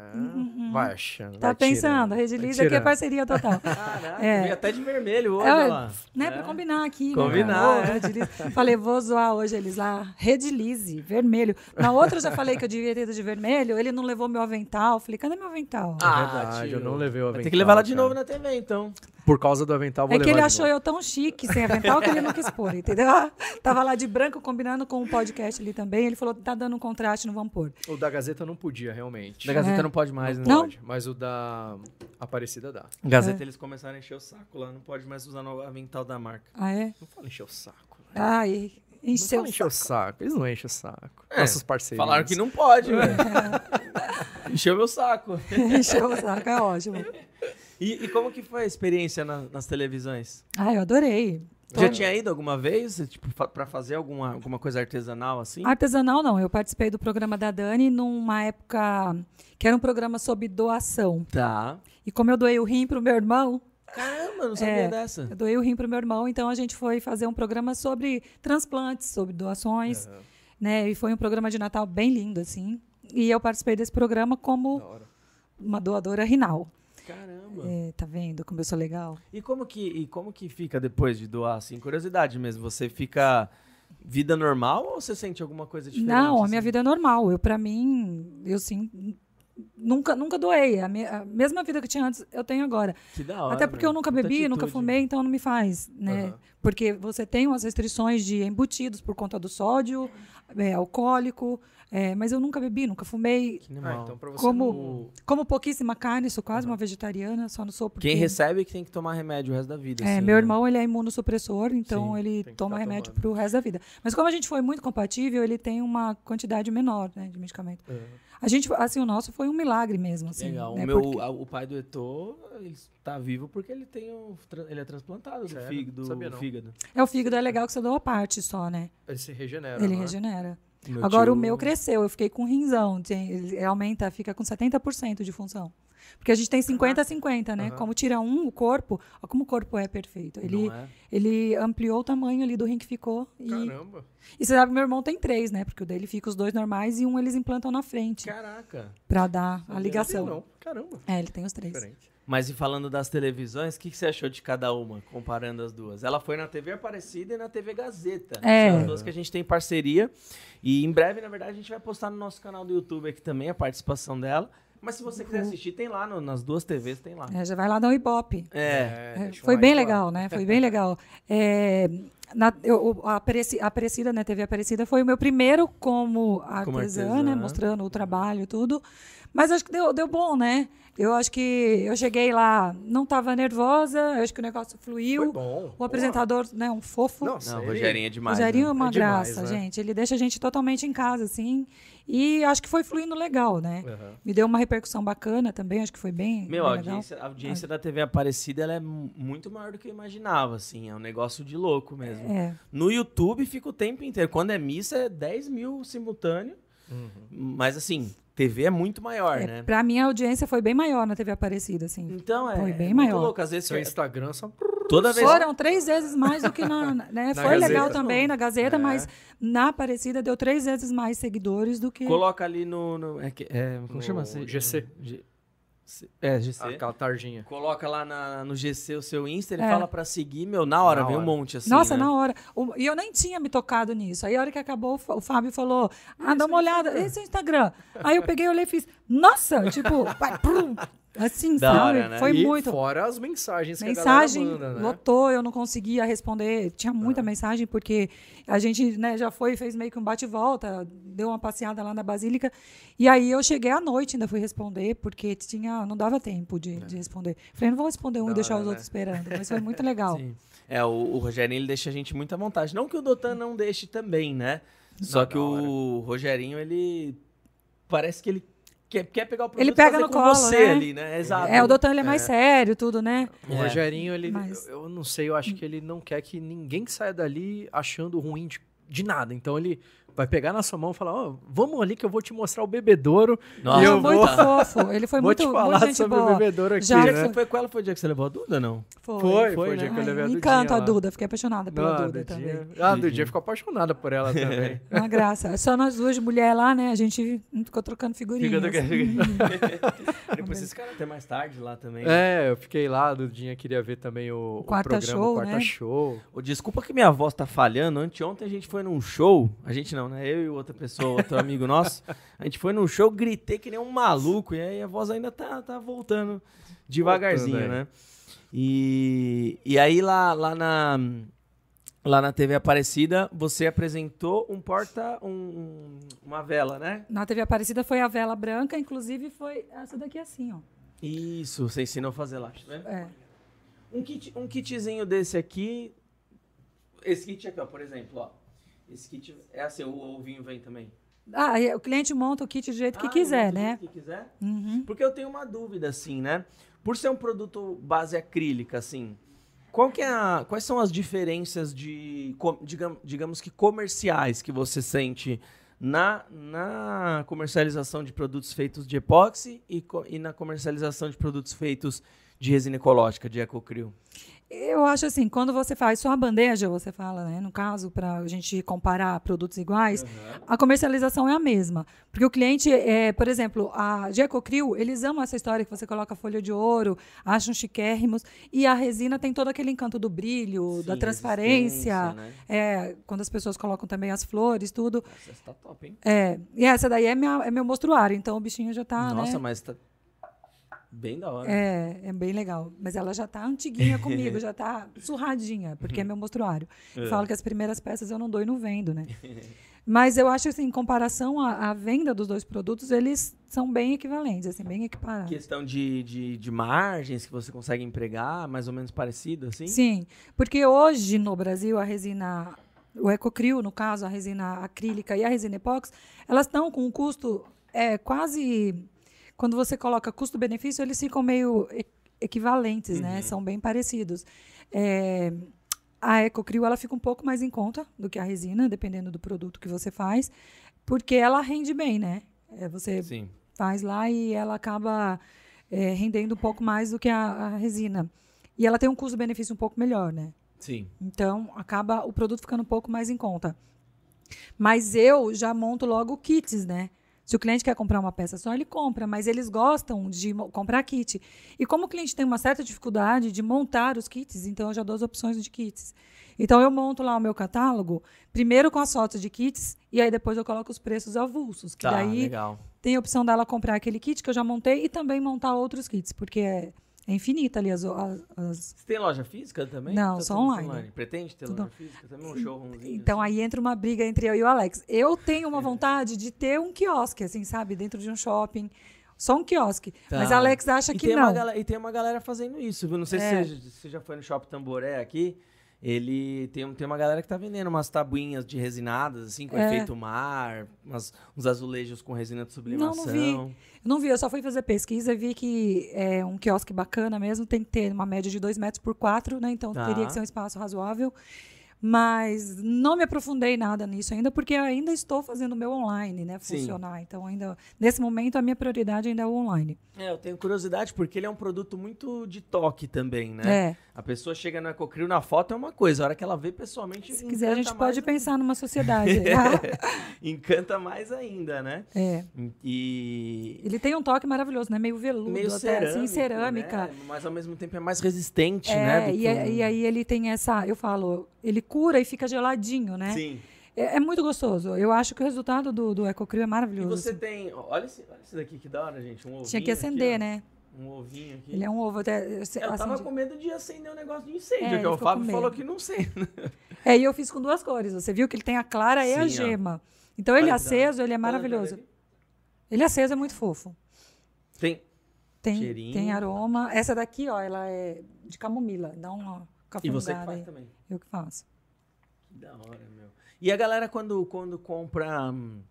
vai achando. Tá vai pensando, tirando, a Rede Lise aqui é parceria total. Caraca, É. até de vermelho hoje, É, lá. né, É. pra combinar aqui. Combinar, Né? é. Falei, vou zoar hoje eles lá. Rede Lise, vermelho. Na outra eu já falei que eu devia ter ido de vermelho, ele não levou meu avental. Falei, cadê meu avental? Ah, verdade, tio. eu não levei o Vai ter que avental, levar lá de cara. novo na TV, então. Por causa do avental, vou É que levar ele achou novo. eu tão chique, sem avental, que ele não quis pôr, entendeu? Tava lá de branco combinando com o podcast ali também. Ele falou, tá dando um contraste, não vamos pôr. O da Gazeta não podia, realmente. Da Gazeta É. não pode mais, né? Não? Pode, mas o da Aparecida dá. Gazeta É. eles começaram a encher o saco lá, não pode mais usar o avental da marca. Ah, é? Não fala encher o saco. né? Ai, Não encheu fala encher o saco. Eles não enchem o saco. É, Nossos parceiros. Falaram que não pode, velho. Encheu meu saco. encheu o saco, é ótimo. E, e como que foi a experiência na- nas televisões? Ai, eu adorei. Já tinha ido alguma vez, tipo, fa pra fazer alguma, alguma coisa artesanal assim? Artesanal não, eu participei do programa da Dani numa época que era um programa sobre doação. Tá. E como eu doei o rim pro meu irmão, Caramba, não sabia É. dessa. eu doei o rim pro meu irmão, então a gente foi fazer um programa sobre transplantes, sobre doações, Aham, né? E foi um programa de Natal bem lindo, assim. E eu participei desse programa como uma doadora renal. Caramba. É, tá vendo como eu sou legal? E como que e como que fica depois de doar assim? Curiosidade mesmo, você fica vida normal ou você sente alguma coisa diferente? Não, a assim? minha vida é normal. Eu, para mim, eu sim, nunca, nunca doei. A, minha- a mesma vida que eu tinha antes, eu tenho agora. Que da hora, Até porque eu nunca bebi, nunca fumei, então não me faz, né? Aham. Porque você tem umas restrições de embutidos por conta do sódio, é, alcoólico, é, mas eu nunca bebi, nunca fumei. Que animal. Ah, então pra você Como, não- como pouquíssima carne, sou quase uma vegetariana, só não sou porque... Quem recebe que tem que tomar remédio o resto da vida. É, assim, meu né? irmão, ele é imunossupressor, então Sim, ele toma remédio tomando. pro resto da vida. Mas como a gente foi muito compatível, ele tem uma quantidade menor, né, de medicamento. Aham. A gente, assim, o nosso foi um milagre mesmo, assim. Legal. né, o, meu, porque- a- o pai do Eto'o, ele tá vivo porque ele tem o, ele é transplantado do fígado. Sabia fígado. É, o fígado é legal que você doa parte só, né? Ele se regenera. ele não é? regenera. Meu Agora tio- o meu cresceu, eu fiquei com rinzão. ele aumenta, fica com 70% de função. Porque a gente tem 50 a 50, né? Aham. Como tira um, o corpo, ó, como o corpo é perfeito. Ele, Não é? ele ampliou o tamanho ali do rim que ficou. E, Caramba. e você sabe que meu irmão tem três, né? Porque o dele fica os dois normais e um eles implantam na frente. Caraca. Pra dar a ligação. Não. Caramba. É, ele tem os três. Diferente. Mas e falando das televisões, o que, que você achou de cada uma, comparando as duas? Ela foi na TV Aparecida e na TV Gazeta. É. São as duas que a gente tem parceria. E em breve, na verdade, a gente vai postar no nosso canal do YouTube aqui também a participação dela. Mas se você quiser assistir, tem lá no- nas duas TVs, tem lá. É, já vai lá dar um ibope. É. É, um foi bem legal, né? Foi bem legal. É, na, eu, a Aparecida, né? TV Aparecida foi o meu primeiro como artesã, Como artesã. né? Mostrando o trabalho e tudo. Mas acho que deu, deu bom, né? Eu acho que eu cheguei lá, não estava nervosa, eu acho que o negócio Foi fluiu. bom. O apresentador, né? Um fofo. Nossa, Não, ele- Rogerinho é O demais. Rogerinho né? é uma É demais, graça, né? gente. Ele deixa a gente totalmente em casa, assim. E acho que foi fluindo legal, né? Aham. Me deu uma repercussão bacana também, acho que foi bem, Meu, bem a audiência, a audiência da TV Aparecida ela é mu- muito maior do que eu imaginava, assim. É um negócio de louco mesmo. É. No YouTube fica o tempo inteiro. Quando é missa, é 10 mil simultâneo. Uhum. Mas assim, TV é muito maior, É, né? Pra mim, a audiência foi bem maior na TV Aparecida, assim. Então é, Foi bem é muito maior. louco. Às vezes Seu você- Instagram só. toda vez Foram três vezes mais do que na. né? Na Foi Gazeta. legal também na Gazeta, É. mas na Aparecida deu três vezes mais seguidores do que. coloca ali no, no- é, que- é, como No chama? GC. G- é, GC. Aquela tarjinha. Coloca lá na- no GC o seu Insta, ele É. fala pra seguir, meu, na hora, Na vem um hora. monte assim. Nossa, né? na hora. O- e eu nem tinha me tocado nisso. Aí a hora que acabou, o Fábio falou: Ah, dá uma olhada, esse é o Instagram. Aí eu peguei, olhei e fiz, nossa, tipo, assim, Da sabe? hora, né? Foi e muito. Fora as mensagens que Mensagem a galera manda, né? lotou, eu não conseguia responder. Tinha muita mensagem, porque a gente né, já foi, fez meio que um bate-volta, deu uma passeada lá na Basílica. E aí eu cheguei à noite, ainda fui responder, porque tinha, não dava tempo de, de responder. Falei, não vou responder um Da e deixar hora, os né? outros esperando. Mas foi muito legal. Sim. É, o, o Rogerinho ele deixa a gente muito à vontade. Não que o Dotan não deixe também, né? Só Não, que da o Rogerinho, ele. Parece que ele quer, quer pegar o produto Ele pega fazer no com colo, você né? ali, né? Exato. É, o Doutor ele é mais sério, tudo, né? O É. Rogerinho, ele. Mas- Eu, eu não sei, eu acho que ele não quer que ninguém saia dali achando ruim de, de nada. Então ele vai pegar na sua mão e falar: Ó, vamos ali que eu vou te mostrar o bebedouro. Nossa, E eu é muito vou- fofo. Ele foi vou muito, te falar muito gente sobre o boa. bebedouro aqui, Já O dia que né? você foi com ela foi o dia que você levou a Duda, não? Foi. Foi, foi, Foi, o dia né? que eu levei a Dudinha encanto a. Duda, fiquei apaixonada pela Não, Duda também. Ah, a Dudinha ficou apaixonada por ela também. Uma graça. Só nós duas de mulher lá, né? A gente ficou trocando figurinhas. Depois vocês ficaram até mais tarde lá também. é, eu fiquei lá, a Dudinha queria ver também o, o Quarta programa show, Quarta né? Show. Desculpa que minha voz tá falhando. Anteontem a gente foi num show. A gente não, não, né? Eu e outra pessoa, outro amigo nosso. A gente foi no show, gritei que nem um maluco. E aí a voz ainda tá, tá voltando devagarzinho, Voltando né? E, e aí lá, lá na. Lá na TV Aparecida, você apresentou um porta. Um, um- uma vela, né? Na TV Aparecida foi a vela branca, inclusive foi essa daqui assim, ó. Isso, você ensinou a fazer lá, vendo? É. Um, kit, um kitzinho desse aqui. Esse kit aqui, ó, por exemplo, ó. Esse kit é assim, o ovinho vem também. Ah, e o cliente monta o kit do jeito que Ah, quiser, monta do né? jeito Que quiser. Uhum. Porque eu tenho uma dúvida, assim, né? Por ser um produto base acrílica, assim, qual que é a- quais são as diferenças de, co- digam- digamos que comerciais que você sente na, na comercialização de produtos feitos de epóxi e, e na comercialização de produtos feitos de resina ecológica, de EcoCril? Eu acho assim, quando você faz só a bandeja, você fala, né? No caso, para a gente comparar produtos iguais, a comercialização é a mesma. Porque o cliente, é, por exemplo, a Gecocril, eles amam essa história que você coloca folha de ouro, acham chiquérrimos, e a resina tem todo aquele encanto do brilho, da Sim, transparência. resistência, né? É, quando as pessoas colocam também as flores, tudo. Essa tá top, hein? É, e essa daí é, minha, é meu mostruário, então o bichinho já tá, Nossa, né? mas tá bem da hora. É, é bem legal. Mas ela já tá antiguinha comigo, já tá surradinha, porque é meu mostruário. Eu falo que as primeiras peças eu não dou e não vendo, né? Mas eu acho assim, em comparação à, à venda dos dois produtos, eles são bem equivalentes, assim, bem equiparados. Questão de, de, de margens que você consegue empregar, mais ou menos parecido, assim? Sim, porque hoje no Brasil a resina, o Ecocril, no caso, a resina acrílica e a resina epóxi, elas estão com um custo é, quase. Quando você coloca custo-benefício, eles ficam meio equivalentes, né? São bem parecidos. É, a Ecocril ela fica um pouco mais em conta do que a resina, dependendo do produto que você faz, porque ela rende bem, né? É, você Sim. faz lá e ela acaba é, rendendo um pouco mais do que a, a resina. E ela tem um custo-benefício um pouco melhor, né? Sim. Então, acaba o produto ficando um pouco mais em conta. Mas eu já monto logo kits, né? Se o cliente quer comprar uma peça só, ele compra, mas eles gostam de comprar kit. E como o cliente tem uma certa dificuldade de montar os kits, então eu já dou as opções de kits. Então eu monto lá o meu catálogo, primeiro com as fotos de kits, e aí depois eu coloco os preços avulsos. Que Tá, daí legal. tem a opção dela comprar aquele kit que eu já montei e também montar outros kits, porque é, é infinita ali as, as- as- Você tem loja física também? Não, Tá só tudo online. Pretende ter Tudo- loja física também? Um showroomzinho? Então assim? aí entra uma briga entre eu e o Alex. Eu tenho uma vontade de ter um quiosque, assim, sabe? Dentro de um shopping. Só um quiosque. Tá. Mas a Alex acha E que tem não. Uma galera, e tem uma galera fazendo isso, viu? Não sei É. se você já foi no Shopping Tamboré aqui. Ele tem, tem uma galera que tá vendendo umas tabuinhas de resinadas, assim, com É. efeito mar, umas, uns azulejos com resina de sublimação. não vi. Eu não vi, eu só fui fazer pesquisa e vi que é um quiosque bacana mesmo, tem que ter uma média de 2 metros por 4, né? Então Tá. teria que ser um espaço razoável. Mas não me aprofundei nada nisso ainda, porque eu ainda estou fazendo o meu online, né? Sim. Funcionar. Então, ainda, nesse momento, a minha prioridade ainda é o online. É, eu tenho curiosidade porque ele é um produto muito de toque também, né? É. A pessoa chega no Ecocril na foto é uma coisa, a hora que ela vê pessoalmente. Se quiser, a gente pode mais, pensar numa sociedade. Encanta mais ainda, né? é. E. Ele tem um toque maravilhoso, né? Meio veludo, Meio até cerâmico, assim, cerâmica. né? Mas ao mesmo tempo é mais resistente, É, né? e, que é- e aí ele tem essa, eu falo, ele cura e fica geladinho, né? Sim. É, é muito gostoso. Eu acho que o resultado do, do EcoCryo é E maravilhoso. você tem. Olha esse, olha esse daqui que da hora, gente. Um. Tinha que acender, aqui, né? Um ovinho aqui. Ele é um ovo até. Eu assim, tava com medo de acender um negócio de incêndio, É, que ele o Fábio falou que não sei. É, e eu fiz com duas cores. Você viu que ele tem a clara e a Sim, ó. gema. Então ele hora. aceso, ele é maravilhoso. Ele aceso é muito fofo. Tem. Tem, Cheirinho. tem aroma. Essa daqui, ó, ela é de camomila. Dá E você que faz também. Eu que faço. Que da hora, meu. E a galera quando, quando compra. hum,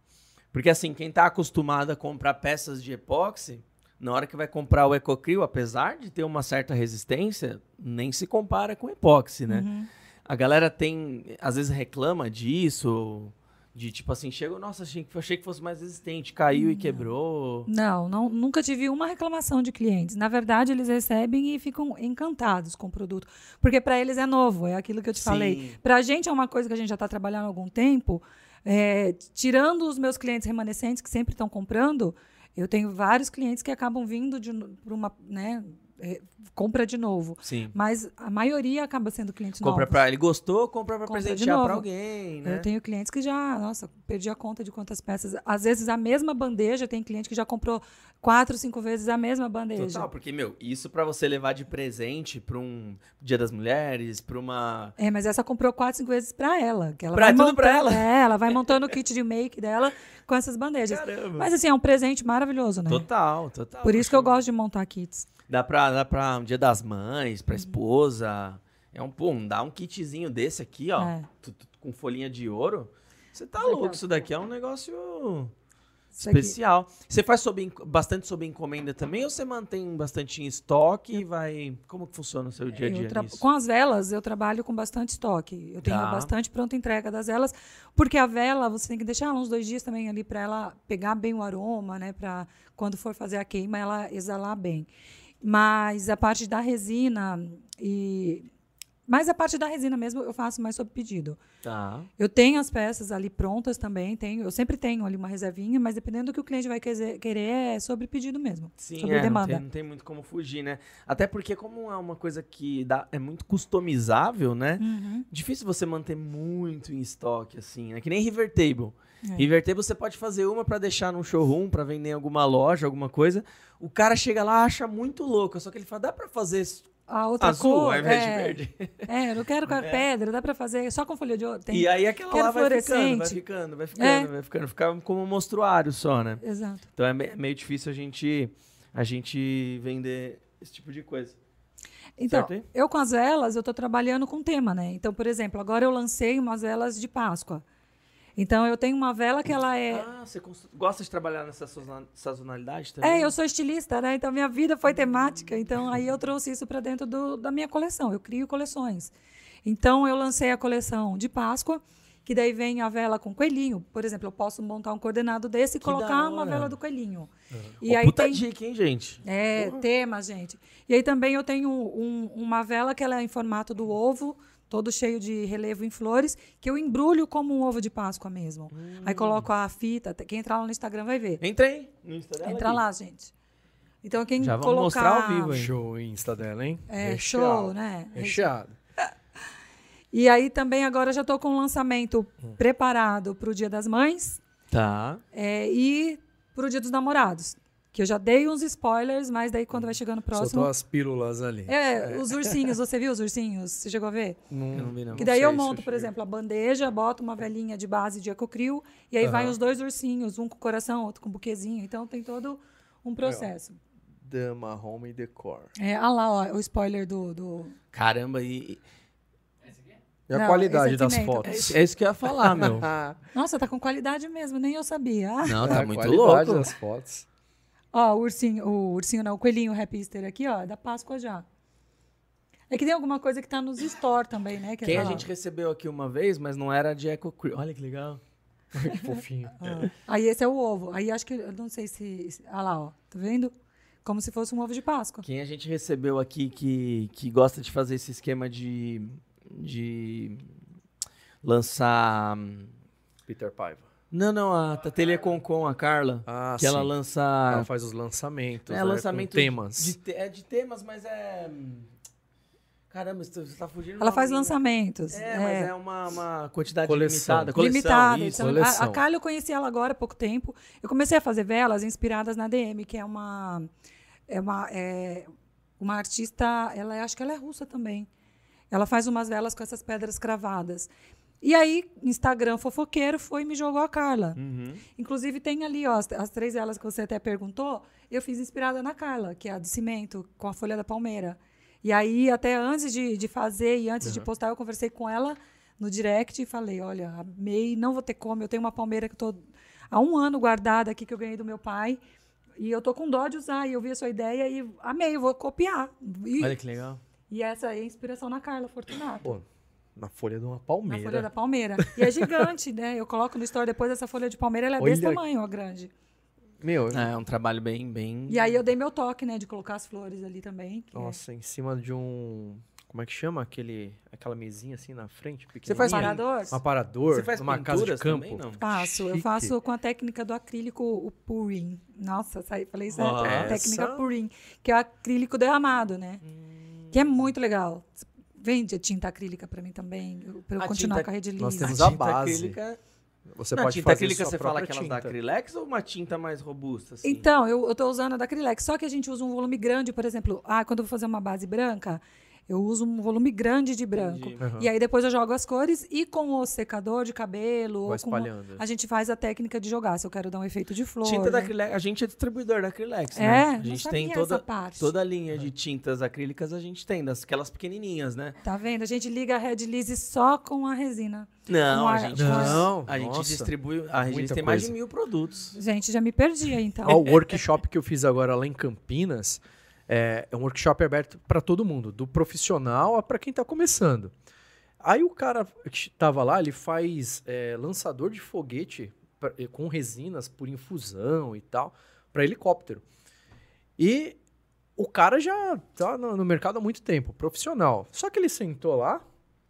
Porque assim, quem tá acostumado a comprar peças de epóxi, na hora que vai comprar o Ecocril, apesar de ter uma certa resistência, nem se compara com epóxi, né? Uhum. A galera tem, às vezes reclama disso, de tipo assim, chegou, nossa, achei, que- achei que fosse mais resistente, caiu e quebrou. Não, não, nunca tive uma reclamação de clientes. Na verdade, eles recebem e ficam encantados com o produto. Porque para eles é novo, é aquilo que eu te Sim. falei. Para a gente é uma coisa que a gente já está trabalhando há algum tempo. É, tirando os meus clientes remanescentes que sempre estão comprando, eu tenho vários clientes que acabam vindo de, uma, né, compra de novo. Sim. Mas a maioria acaba sendo clientes Compra novos. pra. Ele gostou, compra pra Compra de presentear pra novo. alguém, né? Eu tenho clientes que já, nossa, perdi a conta de quantas peças. Às vezes a mesma bandeja, tem cliente que já comprou quatro, cinco vezes a mesma bandeja. Total, porque, meu, isso pra você levar de presente pra um Dia das Mulheres, pra uma. É, mas essa comprou quatro, cinco vezes pra ela. Que ela Pra- vai tudo pra ela? É, ela vai montando o kit de make dela com essas bandejas. Caramba. Mas assim, é um presente maravilhoso, né? Total, total. Por isso que eu gosto de montar kits. Dá pra, dá pra um Dia das Mães, Uhum. pra esposa. É um, pô, dá um kitzinho desse aqui, ó. É. tu- tu- com folhinha de ouro. Você tá aqui, louco, isso daqui é um negócio Isso aqui. especial. Você faz sob, bastante sob encomenda também ou você mantém bastante em estoque e vai. Como que funciona o seu dia a dia tra-? Com as velas, eu trabalho com bastante estoque. Eu tenho Tá. bastante pronta entrega das velas, porque a vela você tem que deixar ela uns dois dias também ali para ela pegar bem o aroma, né? Para quando for fazer a queima ela exalar bem. Mas a parte da resina e mas a parte da resina mesmo eu faço mais sob pedido. Tá. Eu tenho as peças ali prontas também, tenho, eu sempre tenho ali uma reservinha, mas dependendo do que o cliente vai querer, querer é sobre pedido mesmo, Sim, sobre é, não, demanda. tem, não tem muito como fugir, né? Até porque, como é uma coisa que dá, é muito customizável, né? Uhum. Difícil você manter muito em estoque, assim, né? Que nem River Table. É. Table você pode fazer uma pra deixar num showroom, pra vender em alguma loja, alguma coisa. O cara chega lá, acha muito louco. Só que ele fala, dá pra fazer A outra azul cor, ao invés é, de verde? É, eu não quero com a É. pedra, dá pra fazer só com folha de ouro. Tem- E aí aquela lá vai ficando, vai ficando, vai ficando, É. vai ficando. Fica como um monstruário só, né? Exato. Então é me- meio difícil a gente, a gente vender esse tipo de coisa. Então, eu com as velas, eu estou trabalhando com tema, né? Então, por exemplo, agora eu lancei umas velas de Páscoa. Então, eu tenho uma vela que ela é... Ah, você gosta de trabalhar nessa sazona- sazonalidade também? É, eu sou estilista, né? Então, minha vida foi temática. Então, aí eu trouxe isso para dentro do- da minha coleção. Eu crio coleções. Então, eu lancei a coleção de Páscoa, que daí vem a vela com coelhinho. Por exemplo, eu posso montar um coordenado desse e Que colocar uma vela do coelhinho. E E aí puta tem... dica, hein, gente? É, Porra. tema, gente. E aí também eu tenho um- uma vela que ela é em formato do ovo, todo cheio de relevo em flores, que eu embrulho como um ovo de Páscoa mesmo. Hum. Aí coloco a fita, quem entrar lá no Instagram vai ver. Entra aí no Insta dela Entra ali. lá, gente. Então quem Já vamos colocar... mostrar ao vivo, hein? Show Insta dela, hein? É, Recheado. show, né? Recheado. E aí também agora já estou com um lançamento Hum. preparado para o Dia das Mães Tá. é, e para o Dia dos Namorados. Que eu já dei uns spoilers, mas daí quando vai chegando próximo... Soltou as pílulas ali. É, os ursinhos, você viu os ursinhos? Você chegou a ver? Não, Eu não vi, não. Que daí sei eu monto, eu por exemplo, a bandeja, boto uma velhinha de base de ecocril, e aí vai os dois ursinhos, um com coração, outro com buquezinho. Então tem todo um processo. Dama Home Decor. É, ah lá, ó, o spoiler do. do... Caramba, e. E a Não, qualidade das. É fotos? isso, é isso que eu ia falar, meu. Nossa, tá com qualidade mesmo, nem eu sabia. Não, tá a muito qualidade louco. das fotos. Ó, o ursinho, o ursinho não, o coelhinho Happyster aqui, ó, é da Páscoa já. É que tem alguma coisa que tá nos store também, né? Que Quem a tá gente recebeu aqui uma vez, mas não era de Eco. Olha que legal. que fofinho. Ah, Aí esse é o ovo. Aí acho que, eu não sei se... se- Ah lá, ó, tá vendo? Como se fosse um ovo de Páscoa. Quem a gente recebeu aqui que, que gosta de fazer esse esquema de. de. lançar. Peter Paiva. Não, não, a Tatelia Concon, a Carla. Ah, que ela sim. lança. Ela faz os lançamentos, é, né, lançamento com temas. De, te- é de temas, mas é. Caramba, você tá fugindo. Ela do faz nome, né? lançamentos. É, mas é uma, uma quantidade Coleção. limitada. Coleção, limitada. isso. Então, a, coleção. a Carla eu conheci ela agora há pouco tempo. Eu comecei a fazer velas inspiradas na DM, que é uma é uma é uma artista, ela é- acho que ela é russa também. Ela faz umas velas com essas pedras cravadas. E aí, Instagram fofoqueiro foi e me jogou a Carla. Uhum. Inclusive tem ali, ó, as, as três velas que você até perguntou, eu fiz inspirada na Carla, que é a de cimento, com a folha da palmeira. E aí, até antes de, de fazer e antes de postar, eu conversei com ela no direct e falei, olha, amei, não vou ter como, eu tenho uma palmeira que estou há um ano guardada aqui, que eu ganhei do meu pai, e eu tô com dó de usar, e eu vi a sua ideia e amei, vou copiar. E, Olha que legal. e essa é a inspiração na Carla Fortunato. Pô, na folha de uma Na palmeira. folha da palmeira. E é gigante, né? Eu coloco no store depois essa folha de palmeira, ela é desse Olha- tamanho, ó, grande. Meu, É um trabalho bem, bem. E aí eu dei meu toque, né, de colocar as flores ali também. é- nossa, em cima de um... Como é que chama aquele, aquela mesinha assim na frente, Você faz Parador? um aparador, Você faz numa casa de campo. também, não? Faço. Eu Chique. faço com a técnica do acrílico, o pouring. Nossa, saí, falei certo. Nossa. A técnica pouring, que é o acrílico derramado, né? Que é muito legal. Vende a tinta acrílica pra mim também, pra eu A continuar tinta- com a rede Nós lisa. temos A a tinta base. acrílica- Você Na pode tinta fazer acrílica você fala própria aquelas da tinta. Acrylex ou uma tinta mais robusta? Assim? Então, eu, eu tô usando a da Acrylex, só que a gente usa um volume grande, por exemplo, ah, quando eu vou fazer uma base branca, eu uso um volume grande de branco. Aham. E aí depois eu jogo as cores e com o secador de cabelo, Vai ou com o- espalhando. a gente faz a técnica de jogar, se eu quero dar um efeito de flor. Tinta da né? Acrylex, a gente é distribuidor da Acrylex, É, né? A gente tem toda, parte. toda a linha de tintas acrílicas, a gente tem, das, aquelas pequenininhas, né? Tá vendo? A gente liga a Red Lise só com a resina. Não, a a- gente, Não, a gente nossa. distribui, a gente tem mais de coisa. mil produtos. Gente, já me perdi aí, então. Ó, o workshop que eu fiz agora lá em Campinas é, é um workshop aberto para todo mundo, do profissional a para quem está começando. Aí o cara que estava lá, ele faz é, lançador de foguete pra- com resinas por infusão e tal para helicóptero. E o cara já tá no, no mercado há muito tempo, profissional. Só que ele sentou lá,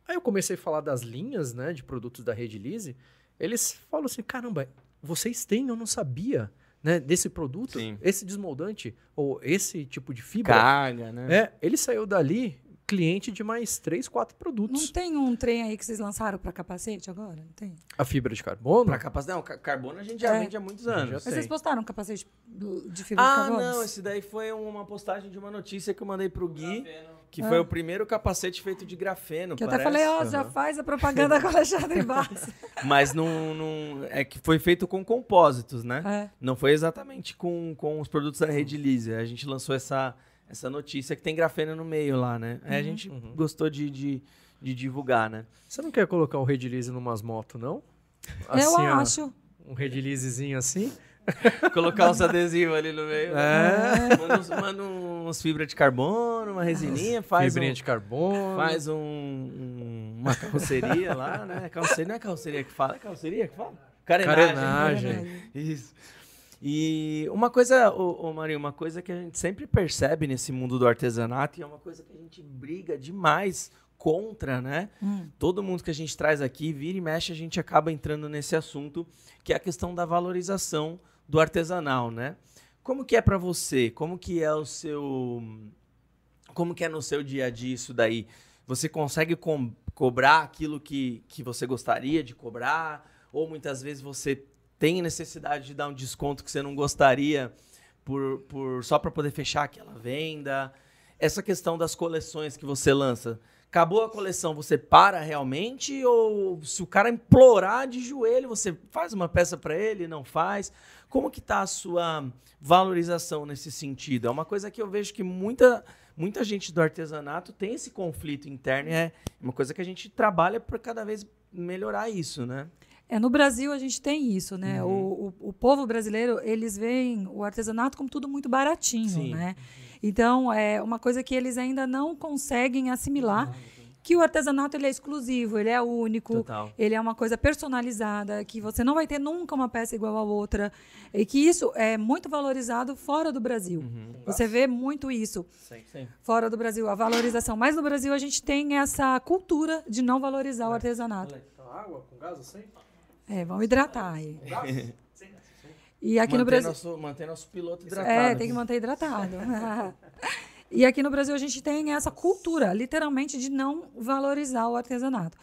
aí eu comecei a falar das linhas, né, de produtos da Rede Lise. Eles falam assim: caramba, vocês têm, eu não sabia, né, desse produto, Sim. esse desmoldante, ou esse tipo de fibra. Carga, né? É, ele saiu dali cliente de mais três, quatro Não produtos. tem um trem aí que vocês lançaram para capacete agora? Não tem? A fibra de carbono. Pra capacidade, não, ca- carbono a gente já É. vende há muitos Já anos. Mas vocês postaram capacete do- de fibra de Ah, carbono? não, esse daí foi uma postagem de uma notícia que eu mandei pro Gui, que Ah. foi o primeiro capacete feito de grafeno, Que eu até falei, ó, já Aham. faz a propaganda com o Alexandre Bassi. Mas não, não- é que foi feito com compósitos, né? É. Não foi exatamente com, com os produtos da Rede Lise. A gente lançou essa, essa notícia que tem grafeno no meio lá, né? Aí a gente Uhum. gostou de, de, de divulgar, né? Você não quer colocar um redilize numas motos, não? eu Assim, ó, acho. Um redilizezinho assim? Colocar uns adesivos ali no meio. É. Manda uns, manda uns fibra de carbono, uma resininha, faz, Fibrinha um, de carbono. faz um, um- uma carroceria lá, né? Carroceria, não é carroceria que fala? É carroceria que fala? Carenagem. Carenagem. Isso. E uma coisa, ô, ô Marinho, uma coisa que a gente sempre percebe nesse mundo do artesanato e é uma coisa que a gente briga demais contra, né? Hum. Todo mundo que a gente traz aqui, vira e mexe, a gente acaba entrando nesse assunto, que é a questão da valorização do artesanal, né? Como que é pra você? Como que é o seu como que é no seu dia a dia isso daí? Você consegue com- cobrar aquilo que, que você gostaria de cobrar? Ou muitas vezes você tem necessidade de dar um desconto que você não gostaria por, por só para poder fechar aquela venda? Essa questão das coleções que você lança, acabou a coleção, você para realmente? Ou se o cara implorar de joelho, você faz uma peça para ele, não faz? Como que tá a sua valorização nesse sentido? É uma coisa que eu vejo que muita, muita gente do artesanato tem esse conflito interno e é uma coisa que a gente trabalha para cada vez melhorar isso, né? É, no Brasil a gente tem isso, né? Uhum. O, o, o povo brasileiro, eles veem o artesanato como tudo muito baratinho, Sim. né? Então, é uma coisa que eles ainda não conseguem assimilar, que o artesanato ele é exclusivo, ele é único, Total. ele é uma coisa personalizada, que você não vai ter nunca uma peça igual a outra, e que isso é muito valorizado fora do Brasil. Uhum. Você vê muito isso Sim, sim. fora do Brasil, a valorização. Mas no Brasil a gente tem essa cultura de não valorizar o artesanato. Água com gás assim? É, vamos hidratar aí. E aqui no manter Brasil. Nosso, manter nosso piloto hidratado. É, tem que manter hidratado. e aqui no Brasil a gente tem essa cultura, literalmente, de não valorizar o artesanato.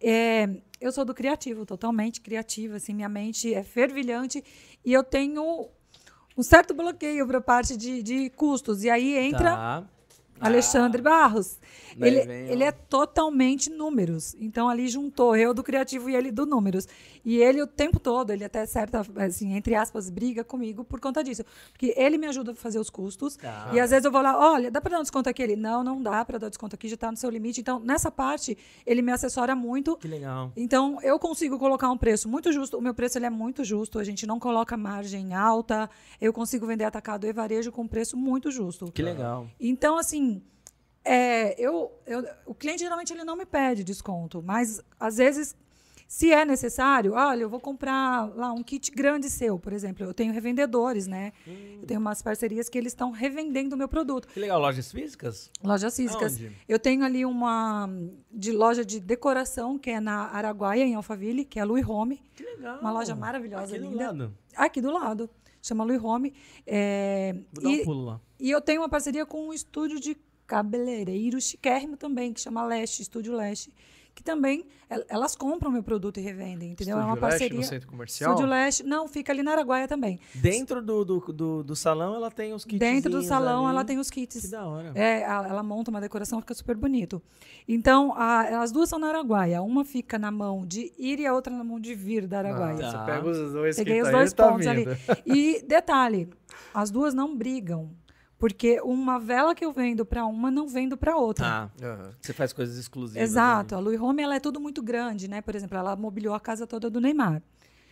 É, eu sou do criativo, totalmente criativa, assim, minha mente é fervilhante e eu tenho um certo bloqueio para a parte de, de custos. E aí entra Tá. Alexandre Barros. Ele, vem ele é totalmente números. Então ali juntou eu do criativo e ele do números. E ele o tempo todo, ele até certa, assim, entre aspas, briga comigo por conta disso. Porque ele me ajuda a fazer os custos. Tá. E às vezes eu vou lá, olha, dá para dar um desconto aqui? Ele, não, não dá para dar desconto aqui, já está no seu limite. Então, nessa parte, ele me assessora muito. Que legal. Então, eu consigo colocar um preço muito justo. O meu preço ele é muito justo. A gente não coloca margem alta. Eu consigo vender atacado e varejo com preço muito justo. Que legal. Então, assim, é, eu, eu- o cliente geralmente ele não me pede desconto, mas às vezes, Se é necessário, olha, eu vou comprar lá um kit grande seu, por exemplo. Eu tenho revendedores, né? Eu tenho umas parcerias que eles estão revendendo o meu produto. Que legal, lojas físicas? Lojas físicas. Aonde? Eu tenho ali uma de loja de decoração, que é na Araguaia, em Alphaville, que é a Louis Home. Que legal. Uma loja maravilhosa, Aqui do linda. lado. Aqui do lado. Chama Louis Home. É, Vou dar e, um pulo lá. e eu tenho uma parceria com um estúdio de cabeleireiro chiquérrimo também, que chama Leste, Estúdio Leste. Que também, el- elas compram meu produto e revendem, entendeu? é uma Estúdio Leste, parceria. no centro comercial. Estúdio Leste. Não, fica ali na Araguaia também. Dentro do, do, do, do salão ela tem os kits. Dentro do salão ela tem os kits. Que da hora. É, ela monta uma decoração, fica super bonito. Então, a- as duas são na Araguaia. Uma fica na mão de ir e a outra na mão de vir da Araguaia. Ah, Tá. Você pega os dois Peguei que os tá dois aí, tá pontos ali. E detalhe, as duas não brigam. Porque uma vela que eu vendo para uma, não vendo para outra. Tá. Aham. Você faz coisas exclusivas. Exato. ali. A Louis Home ela é tudo muito grande, né? Por exemplo, ela mobiliou a casa toda do Neymar.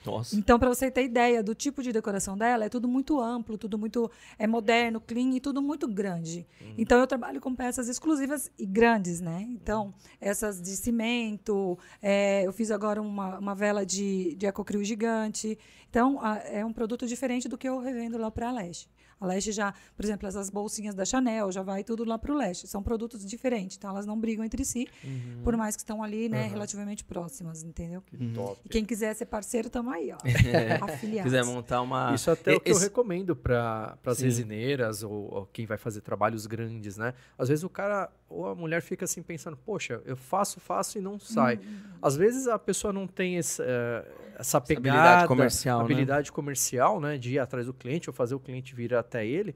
Nossa. Então, para você ter ideia do tipo de decoração dela, é tudo muito amplo, tudo muito é moderno, clean e tudo muito grande. Então, eu trabalho com peças exclusivas e grandes, né? Então, essas de cimento, é, eu fiz agora uma, uma vela de, de ecocrio gigante. Então, a- é um produto diferente do que eu revendo lá para a Leste. A Leste já, por exemplo, essas bolsinhas da Chanel, já vai tudo lá para o Leste. São produtos diferentes, então elas não brigam entre si, por mais que estão ali, né, relativamente próximas, entendeu? Top. E quem quiser ser parceiro, tamo aí, ó. Afiliados. quiser montar uma. Isso até é o que eu Esse- recomendo para as resineiras ou, ou quem vai fazer trabalhos grandes, né? Às vezes o cara ou a mulher fica assim pensando, poxa, eu faço, faço e não sai. Uhum. Às vezes a pessoa não tem esse, eh, essa pegada, habilidade comercial, né? habilidade comercial, né? De ir atrás do cliente ou fazer o cliente vir até ele.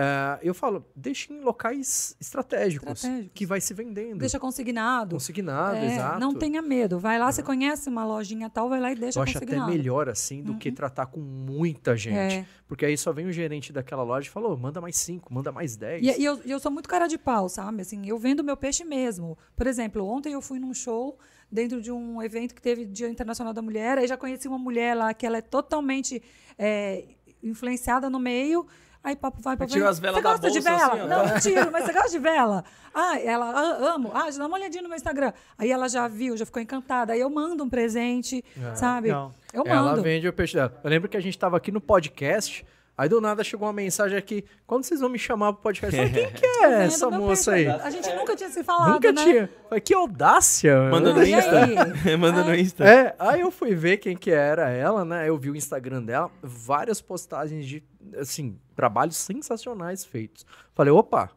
Eh, eu falo, deixe em locais estratégicos, Estratégicos. que vai se vendendo. Deixa consignado. Consignado, É, exato. Não tenha medo. Vai lá, você conhece uma lojinha tal, vai lá e deixa Eu acho até consignado. melhor assim do que tratar com muita gente. É. Porque aí só vem o gerente daquela loja e falou, manda mais cinco, manda mais dez. E, e eu, eu sou muito cara de pau, sabe? Assim, eu vendo meu peixe mesmo. Por exemplo, ontem eu fui num show dentro de um evento que teve Dia Internacional da Mulher, aí já conheci uma mulher lá que ela é totalmente é, influenciada no meio. Aí papo vai, papo vem. as velas Você da gosta de bolsa, vela? assim, não, não tiro, mas você gosta de vela? Ah, ela, ah, amo. Ah, já dá uma olhadinha no meu Instagram. Aí ela já viu, já ficou encantada. Aí eu mando um presente, sabe? legal. Eu Ela mando. vende o peixe dela. Eu lembro que a gente tava aqui no podcast, aí do nada chegou uma mensagem aqui, quando vocês vão me chamar pro podcast? Eu falei, quem que é Vendo essa moça aí? A gente nunca tinha se falado, Nunca né? tinha. Falei, que audácia. Manda no Insta. aí? Manda no Insta. É, aí eu fui ver quem que era ela, né? Eu vi o Instagram dela, várias postagens de, assim, trabalhos sensacionais feitos. Falei, opa,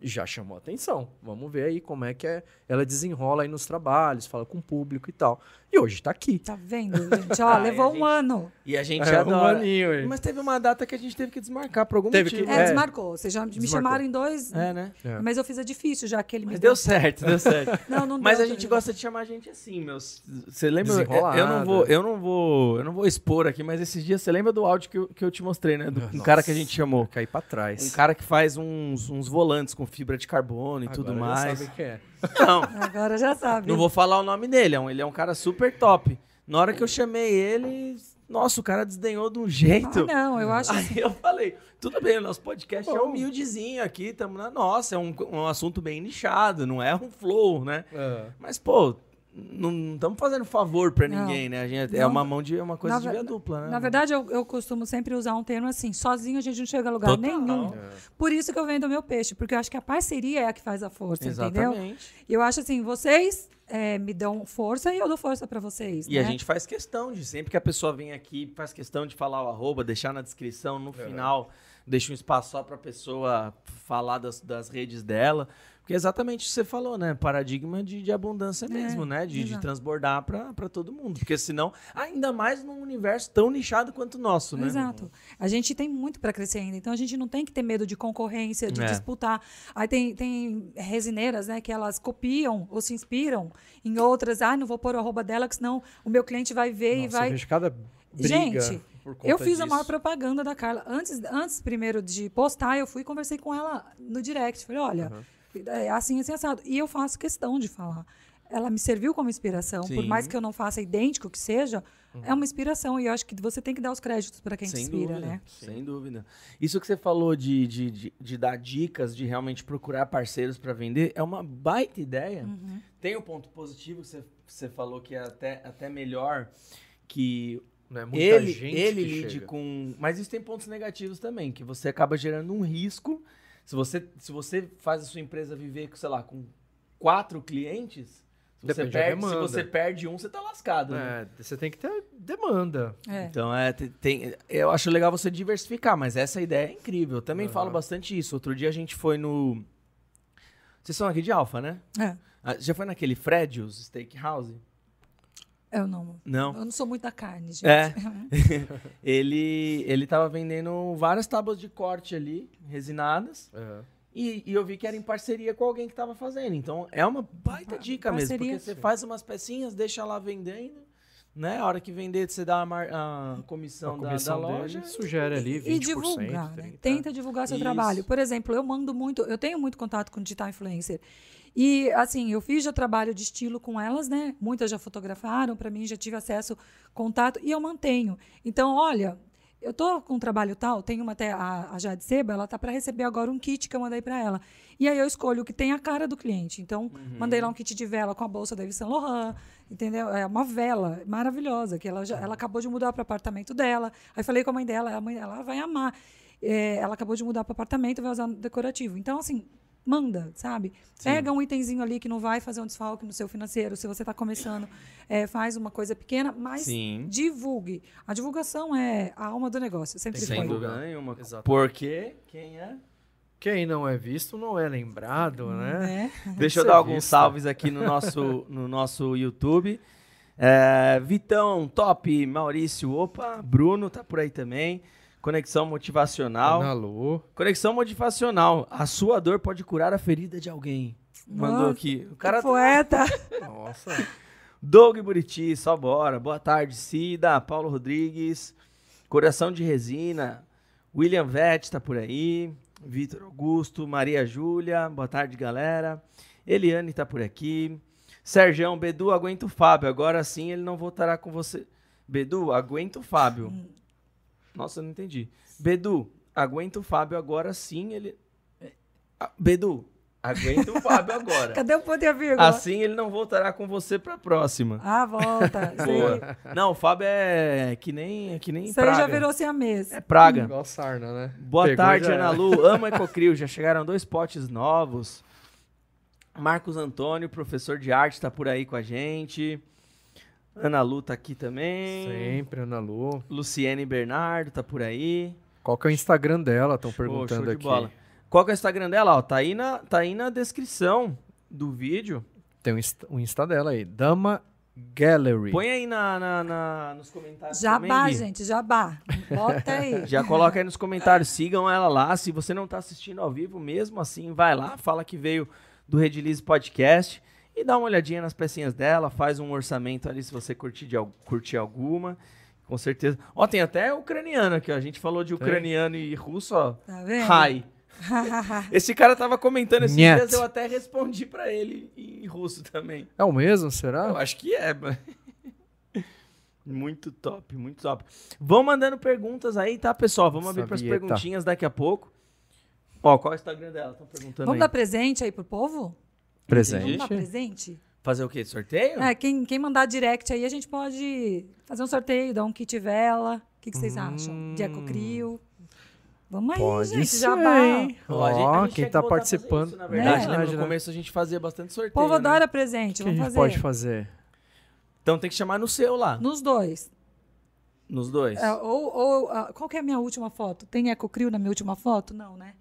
já chamou atenção. Vamos ver aí como é que é. ela desenrola aí nos trabalhos, fala com o público e tal. E hoje tá aqui. Tá vendo, gente? Ó, Ah, levou um ano. E a gente É, um adora. aninho aí. Mas teve uma data que a gente teve que desmarcar por algum Teve motivo. que- É, É. desmarcou. Vocês já me Desmarcou. chamaram em dois. É, né? É. Mas eu fiz a difícil, já que ele me Mas deu certo, deu certo. Não, não Mas deu a gente gosta de chamar a gente assim, meus. Você lembra? Eu, não vou, eu não vou, eu não vou expor aqui, mas esses dias você lembra do áudio que eu, que eu te mostrei, né? Do um cara que a gente chamou. Cair pra trás. Um cara que faz uns, uns volantes com fibra de carbono e tudo Agora já mais. sabe quem é. Não, Agora já sabe. não vou falar o nome dele, é um- ele é um cara super top. Na hora que eu chamei ele, nossa, o cara desdenhou de um jeito. Ah, não, eu acho assim. Aí eu falei, tudo bem, o nosso podcast é Bom. humildezinho aqui, estamos na nossa, é um, um assunto bem nichado, não é um flow, né? É. Mas, pô, não estamos fazendo favor pra Não. ninguém, né? A gente, é Não. uma mão de é uma coisa Na de via dupla, né? Na verdade, eu, eu costumo sempre usar um termo assim: sozinho a gente não chega a lugar Total. nenhum. É. Por isso que eu vendo o meu peixe, porque eu acho que a parceria é a que faz a força, entendeu? Exatamente. E eu acho assim: vocês é, me dão força e eu dou força pra vocês. E né? a gente faz questão de, sempre que a pessoa vem aqui, faz questão de falar o arroba, deixar na descrição, É. no final, deixa um espaço só pra pessoa falar das, das redes dela. Porque é exatamente o que você falou, né? Paradigma de, de abundância mesmo, né? De, de transbordar pra, pra todo mundo. Porque senão, ainda mais num universo tão nichado quanto o nosso, né? Exato. A gente tem muito para crescer ainda, então a gente não tem que ter medo de concorrência, de É. disputar. Aí tem, tem resineiras, né, que elas copiam ou se inspiram em outras. Ah, não vou pôr o arroba dela, que senão o meu cliente vai ver e Nossa, eu vai. vejo cada briga Gente, Eu fiz a disso. maior propaganda da Carla. Antes, antes primeiro de postar, eu fui e conversei com ela no direct. Falei, olha, é assim, assim, assado. E eu faço questão de falar. Ela me serviu como inspiração. Por Sim. mais que eu não faça idêntico que seja, é uma inspiração. E eu acho que você tem que dar os créditos para quem te Sem inspira, dúvida, né? sem dúvida. Isso que você falou de, de, de, de dar dicas, de realmente procurar parceiros para vender, é uma baita ideia. Uhum. Tem o ponto positivo que você você falou que é até, até melhor que Não é muita ele, gente ele que lide chega. com. Mas isso tem pontos negativos também, que você acaba gerando um risco. Se você, se você faz a sua empresa viver, com, sei lá, com quatro clientes, se você, perde, se você perde um, você tá lascado. né? É, você tem que ter demanda. É. Então, é, te- tem, eu acho legal você diversificar, mas essa ideia é incrível. Eu também Aham. falo bastante isso. Outro dia a gente foi no. Vocês são aqui de Alfa, né? É. Ah, Já foi naquele Fred's Steakhouse? Eu não. Não. Eu não sou muito da carne, gente. É. ele, ele tava vendendo várias tábuas de corte ali, resinadas. É. E, e eu vi que era em parceria com alguém que tava fazendo. Então é uma baita Pa- dica mesmo. parceria. Porque você faz umas pecinhas, deixa lá vendendo. Né? A hora que vender, você dá a, mar- a comissão, A da- comissão da, dele loja. sugere ali 20%. E divulgar, né? 30%. Tenta divulgar seu Isso. trabalho. Por exemplo, eu mando muito, eu tenho muito contato com digital influencer. E assim, eu fiz já trabalho de estilo com elas, né? Muitas já fotografaram para mim, já tive acesso, contato e eu mantenho. Então, olha, eu tô com um trabalho tal, tem uma até a, a Jade Seba, ela tá para receber agora um kit que eu mandei para ela. E aí eu escolho o que tem a cara do cliente. Então, mandei lá um kit de vela com a bolsa da Yves Saint Laurent, entendeu? É uma vela maravilhosa que ela já, ela acabou de mudar para o apartamento dela. Aí falei com a mãe dela, a mãe dela vai amar. É, ela acabou de mudar para o apartamento, vai usar no decorativo. Então, assim, manda, sabe? Pega um itemzinho ali que não vai fazer um desfalque no seu financeiro. Se você está começando, é, faz uma coisa pequena, mas Sim. divulgue. A divulgação é a alma do negócio, sempre Sem foi. dúvida nenhuma. Exatamente. Porque quem é? Quem não é visto não é lembrado, né? Né? Deixa eu dar alguns visto. salves aqui no nosso, no nosso YouTube. É, Vitão, top. Maurício, opa. Bruno tá por aí também. Conexão motivacional. Lu. Conexão motivacional. A sua dor pode curar a ferida de alguém. Mandou Nossa, aqui. O cara tá- Poeta. Nossa. Doug Buriti, só bora. Boa tarde, Cida. Paulo Rodrigues. Coração de Resina. William Vett tá por aí. Vitor Augusto. Maria Júlia. Boa tarde, galera. Eliane tá por aqui. Sergião, Bedu, aguenta o Fábio. Agora sim ele não voltará com você. Bedu, aguenta o Fábio. Nossa, eu não entendi. Bedu, aguenta o Fábio agora sim ele. Ah, Bedu, aguenta o Fábio agora. Cadê o ponto e a vírgula? Assim ele não voltará com você pra próxima. Ah, volta. Aí- Boa. Não, o Fábio é que nem, é que nem Isso aí praga. já virou siamês. É praga. Igual sarna, né? Boa Pegou, tarde, Ana. Lu. Ama Ecocril. Já chegaram dois potes novos. Marcos Antônio, professor de arte, tá por aí com a gente. Ana Lu tá aqui também. Sempre, Ana Lu. Luciene Bernardo tá por aí. Qual que é o Instagram dela? Estão perguntando show de aqui. bola. Qual que é o Instagram dela? Ó, tá, aí na, tá aí na descrição do vídeo. Tem o Insta, o Insta dela aí. Dama Gallery. Põe aí na, na- na- nos comentários também, Jabá, Gui. gente, jabá. Bota aí. Já coloca aí nos comentários, sigam ela lá. Se você não tá assistindo ao vivo, mesmo assim, vai lá, fala que veio do Redilize Podcast e dá uma olhadinha nas pecinhas dela, faz um orçamento ali se você curtir, de, curtir alguma. Com certeza. Ó, tem até ucraniano aqui, ó. A gente falou de ucraniano tem. e russo, ó. Tá vendo? Hi. Esse cara tava comentando esses Net. dias, eu até respondi para ele em russo também. É o mesmo, será? Eu acho que é. muito top, muito top. Vão mandando perguntas aí, tá, pessoal? Vamos abrir para as perguntinhas daqui a pouco. Ó, qual é o Instagram dela? Estão perguntando Vamos aí. dar presente aí pro povo? Presente. Vamos dar presente? Fazer o quê? Sorteio? É, quem, quem mandar direct aí, a gente pode fazer um sorteio, dar um kit vela. O que, que vocês Hum. acham? De Ecocrio. Vamos aí, Pode gente. ser, Jabá. hein? Ó, gente quem tá fazer participando. isso, na verdade, É. lembra? no né? começo a gente fazia bastante O sorteio. povo né? adora O presente. que a Vamos gente fazer. pode fazer? Então tem que chamar no seu lá, Nos dois. nos dois. É, ou, ou, ah, qual que é a minha última foto? Tem Ecocrio na minha última foto? Não, né?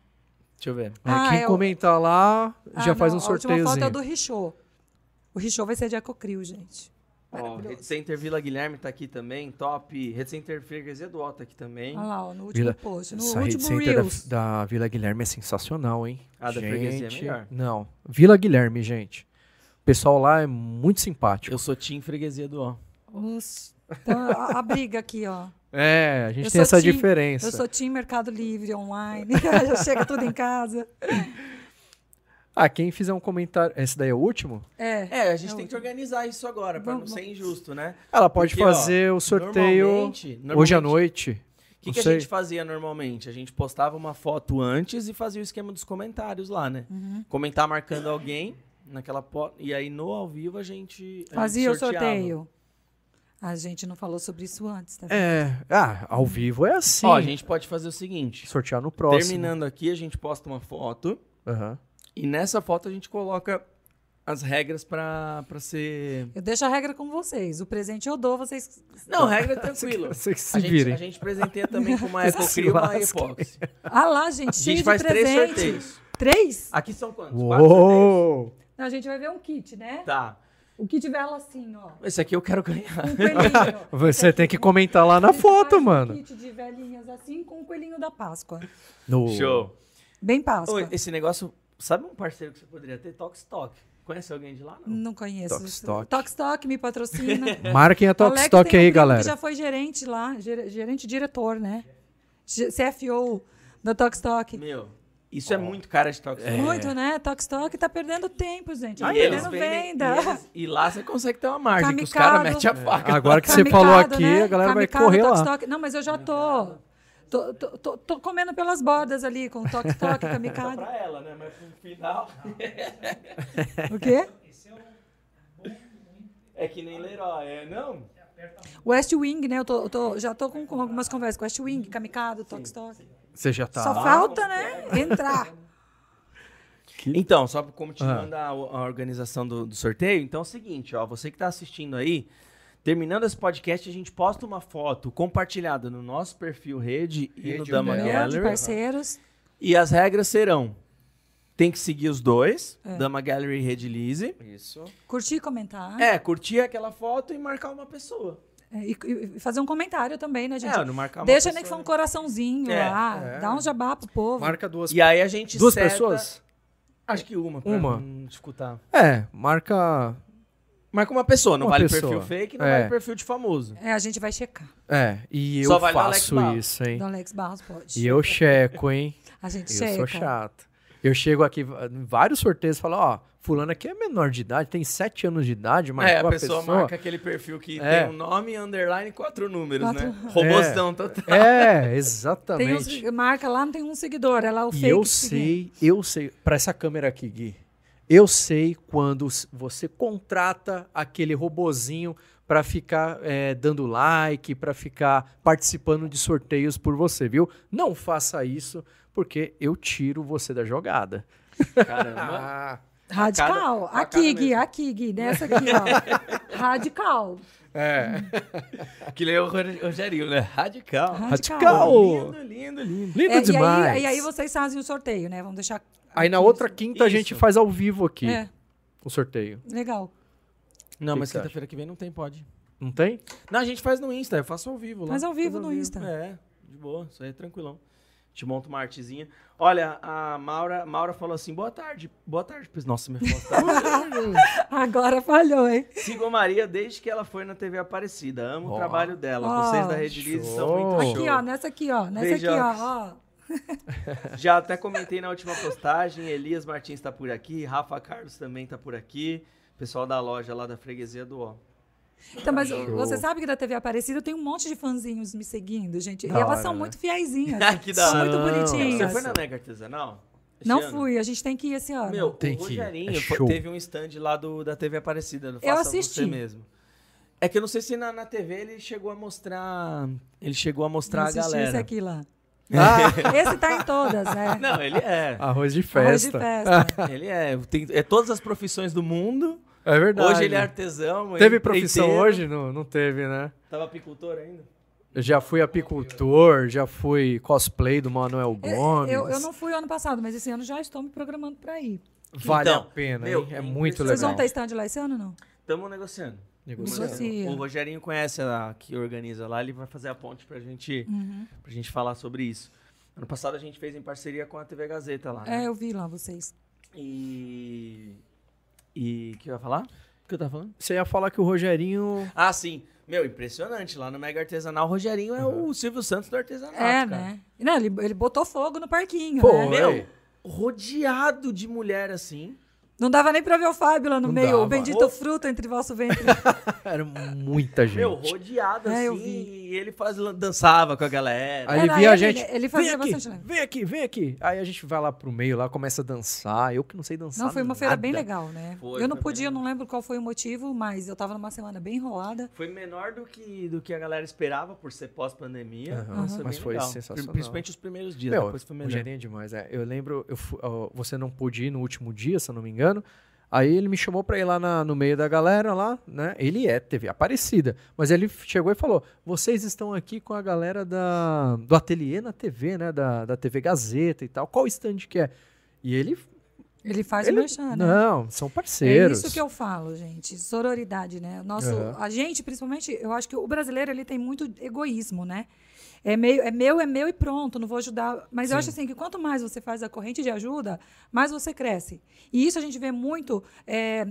Deixa eu ver. É, Ah, quem é o- comentar lá Ah, já faz não, um A última foto é do Richô. O Richô vai ser de Ecocrio, gente. Ó, Rede Center Vila Guilherme tá aqui também, top. Rede Center Freguesia do Ó tá aqui também. Olha lá, ó, no último Vila- post. No Essa último center Reels. da, da Vila Guilherme é sensacional, hein? Ah, da freguesia é melhor. Não, Vila Guilherme, gente. O pessoal lá é muito simpático. Eu sou Tim Freguesia do Ó. Os- Então, a, a briga aqui, ó. É, a gente Eu tem essa time- diferença. Eu sou Team Mercado Livre online. Já chega tudo em casa. Ah, quem fizer um comentário. Esse daí é o último? É. É, a gente É tem o- que organizar isso agora, pra não ser injusto, né? Ela pode Porque, ó, fazer o sorteio normalmente- hoje à normalmente- noite. O que, que a gente fazia normalmente? A gente postava uma foto antes e fazia o esquema dos comentários lá, né? Uhum. Comentar marcando alguém, naquela po- e aí no ao vivo a gente a gente Fazia o sorteio. A gente não falou sobre isso antes, tá vendo? É, ah, ao vivo é assim. Ó, a gente pode fazer o seguinte, sortear no próximo. terminando aqui a gente posta uma foto Aham. e nessa foto a gente coloca as regras pra pra ser Eu deixo a regra com vocês. O presente eu dou, vocês. Não, regra é tranquilo. Vocês que se A gente, virem. a gente presenteia também com uma ecocria e uma epoxy. Ah lá, gente, A cheio gente faz de três presente. sorteios. Três? Aqui são quantos? Quatro sorteios? Uou! Não, a gente vai ver um kit, né? Tá. O kit vela assim, ó. Esse aqui eu quero ganhar. Um coelhinho. Você tem que comentar lá na foto, mano. Um kit de velhinhas assim com o coelhinho da Páscoa. No... Show. Bem Páscoa. Oi, esse negócio, sabe um parceiro que você poderia ter? Tox Talk. Conhece alguém de lá? Não. Não conheço. Tokstok. Tokstok me patrocina. Marquem a um aí, primo galera. Que já foi gerente lá, ger- gerente diretor, né? G- CFO da Tokstok. Meu, isso é muito cara de Tox Talk. Muito, né? Tokstok tá perdendo tempo, gente. E Tá eles perdendo vendem- venda. E, eles- e lá você consegue ter uma margem, que os caras metem a faca. Agora que você falou aqui, a galera vai Kamikado, correr lá. Não, mas eu já tô. Tô, tô, tô- tô comendo pelas bordas ali com Tokstok, Só Kamikado. pra ela, né? Mas no final. O quê? É que nem Leroy, é não? West Wing, né? Eu, tô, eu tô- já tô com, com algumas conversas com West Wing, Kamikado, Tokstok. Você já tá. Só falta, né? Entrar. Então, só continuando a, a organização do, do sorteio, então é o seguinte, ó, você que tá assistindo aí, terminando esse podcast, a gente posta uma foto compartilhada no nosso perfil rede, e no Rede Dama de Gallery. parceiros. E as regras serão: tem que seguir os dois, É. Dama Gallery e Rede Lise. Isso. Curtir e comentar. É, curtir aquela foto e marcar uma pessoa. É, e, e fazer um comentário também, né, gente? É, não marcar uma Deixa pessoa. nem que for um coraçãozinho É, lá. é. Dá um jabá pro povo. Marca duas. E aí a gente Duas seta- pessoas? Acho que uma, pra Uma. não discutar. É, marca. Marca uma pessoa, não Uma vale pessoa. perfil fake, não É. vale perfil de famoso. É, a gente vai checar. É, e eu Só Alex faço isso, hein? Do Alex Barros pode. E eu checo, hein? A gente Eu checa. sou chato. Eu chego aqui em vários sorteios e falo, ó, fulano aqui é menor de idade, tem sete anos de idade, mas é, a pessoa, marca aquele perfil que É. tem um nome, underline e quatro números, Quatro- né? Robôzão total. É, Tem exatamente. uns, marca lá, não tem um seguidor. Ela é o E fake. eu sei, eu sei, pra essa câmera aqui, Gui, eu sei quando você contrata aquele robozinho pra ficar é, dando like, pra ficar participando de sorteios por você, viu? Não faça isso, porque eu tiro você da jogada. Caramba. Radical. Facada- aqui, Gui, aqui, Gui. Nessa aqui, ó. Radical. É. Aquilo é o Ro- Rogerinho, né? Radical. Radical. Lindo, lindo, lindo. Lindo É, e, demais. aí, e aí vocês fazem o sorteio, né? Vamos deixar. Aí na outra isso. quinta a gente faz ao vivo aqui É, o sorteio. legal. Não, Que mas que quinta-feira que vem não tem, pode. Não tem? Não, a gente faz no Insta, eu faço ao vivo lá. Faz ao vivo Faz no Insta. É, de boa, isso aí é tranquilão. Te monta uma artezinha. Olha, a Maura, Maura falou assim: boa tarde. Boa tarde. Nossa, me falou. Agora falhou, hein? Sigo a Maria desde que ela foi na TV Aparecida. Amo Ó. o trabalho dela. Ó. Vocês da Rede Liz são Show. muito Aqui, show. ó, nessa aqui, ó. Nessa Beijos. aqui, ó. ó. Já até comentei na última postagem. Elias Martins tá por aqui. Rafa Carlos também tá por aqui. Pessoal da loja lá da freguesia do Ó. Então, mas Show. você sabe que da TV Aparecida eu tenho um monte de fãzinhos me seguindo, gente. E Da elas hora, são né? muito fiaizinhas. Ah, que da são hora. muito Não. bonitinhas. Você foi na Mega Artesanal? esse Não ano? fui, a gente tem que ir esse ano. Meu, Tem o que ir, Rogerinho é fo- show. teve um stand lá do, da TV Aparecida. do Eu Faça assisti. Você mesmo. É que eu não sei se na, na TV ele chegou a mostrar. Ele chegou a mostrar Não a assisti galera. esse aqui lá. Ah, Esse tá em todas, né? Não, ele é. arroz de Arroz de festa. festa. Ele é. Tem, é todas as profissões do mundo. É verdade. Hoje ele é artesão. Teve profissão empreiteiro. hoje? Não, não teve, né? Tava apicultor ainda? Eu já fui apicultor, já fui cosplay do Manuel Gomes. Eu, eu não fui ano passado, mas esse ano já estou me programando para ir. Vale Então, a pena, meu, hein? É é muito impressionante. Vocês legal. vão ter stand lá esse ano ou não? Estamos negociando. Negociando. Negocia. O Rogerinho conhece a que organiza lá, ele vai fazer a ponte pra gente, Uhum. pra gente falar sobre isso. Ano passado a gente fez em parceria com a TV Gazeta lá. né? É, eu vi lá vocês. E. E. O que eu ia falar? O que eu tava falando? Você ia falar que o Rogerinho. Ah, sim. Meu, impressionante. Lá no Mega Artesanal, o Rogerinho é o Silvio Santos do artesanato. é, cara. né? Não, ele, ele botou fogo no parquinho, Pô, né? Meu, Oi. rodeado de mulher assim. Não dava nem pra ver o Fábio lá no Não meio, dava. o bendito fruto entre vosso ventre. Era muita gente. Meu, rodeado É, eu assim, vi. E ele faz, dançava com a galera. Aí ele Era via a ele, gente. ele- ele fazia vem aqui, bastante, né? Vem aqui, vem aqui. Aí a gente vai lá pro meio, lá começa a dançar. Eu que não sei dançar. Não, foi uma feira nada. bem legal, né? Foi, eu não podia, eu não lembro qual foi o motivo, mas eu tava numa semana bem enrolada. Foi menor do que, do que a galera esperava por ser pós-pandemia. Aham, Mas foi mas bem foi legal. sensacional. Principalmente os primeiros dias, Meu, depois foi o melhor. Rogerinho é demais. É. Eu lembro, eu ó, você não pôde ir no último dia, se eu não me engano. Aí ele me chamou pra ir lá na- no meio da galera lá, né? Ele é TV Aparecida, mas ele chegou e falou: vocês estão aqui com a galera da, do ateliê na TV, né? Da, da TV Gazeta e tal. Qual stand que é? E ele. Ele faz ele o merchan, né? Não, são É parceiros. isso que eu falo, gente. Sororidade, né? Nosso, Aham. A gente, principalmente, eu acho que o brasileiro ele tem muito egoísmo, né? É, meio, é meu, é meu e pronto, não vou ajudar. Mas eu acho assim que quanto mais você faz a corrente de ajuda, mais você cresce. E isso a gente vê muito é,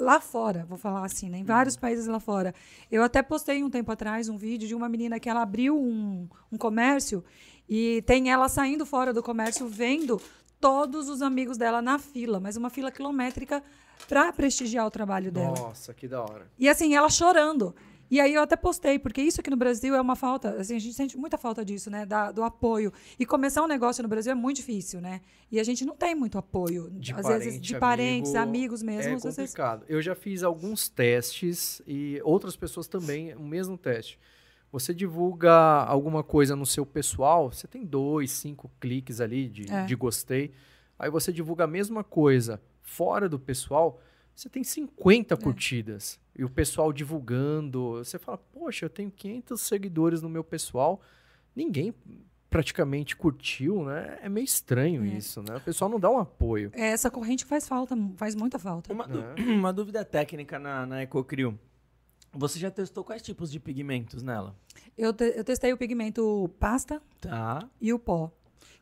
lá fora, vou falar assim, né? em vários países lá fora. Eu até postei um tempo atrás um vídeo de uma menina que ela abriu um, um comércio e tem ela saindo fora do comércio vendo todos os amigos dela na fila, mas uma fila quilométrica para prestigiar o trabalho dela. Nossa, que da hora. E assim, ela chorando. E aí eu até postei, porque isso aqui no Brasil é uma falta, assim, a gente sente muita falta disso, né? Da- do apoio. E começar um negócio no Brasil é muito difícil, né? E a gente não tem muito apoio. De às parente, vezes, de amigo, parentes, amigos É mesmo. vezes- complicado. Eu já fiz alguns testes e outras pessoas também, o mesmo teste. Você divulga alguma coisa no seu pessoal, você tem dois, cinco cliques ali de, É. de gostei. Aí você divulga a mesma coisa fora do pessoal, você tem 50 curtidas. E o pessoal divulgando. Você fala, poxa, eu tenho 500 seguidores no meu pessoal. Ninguém praticamente curtiu, né? É meio estranho É. isso, né? O pessoal não dá um apoio. É, essa corrente faz falta, faz muita falta. Uma, É. uma dúvida técnica na, na EcoCrio. Você já testou quais tipos de pigmentos nela? Eu, te- eu testei o pigmento pasta Tá. e o pó.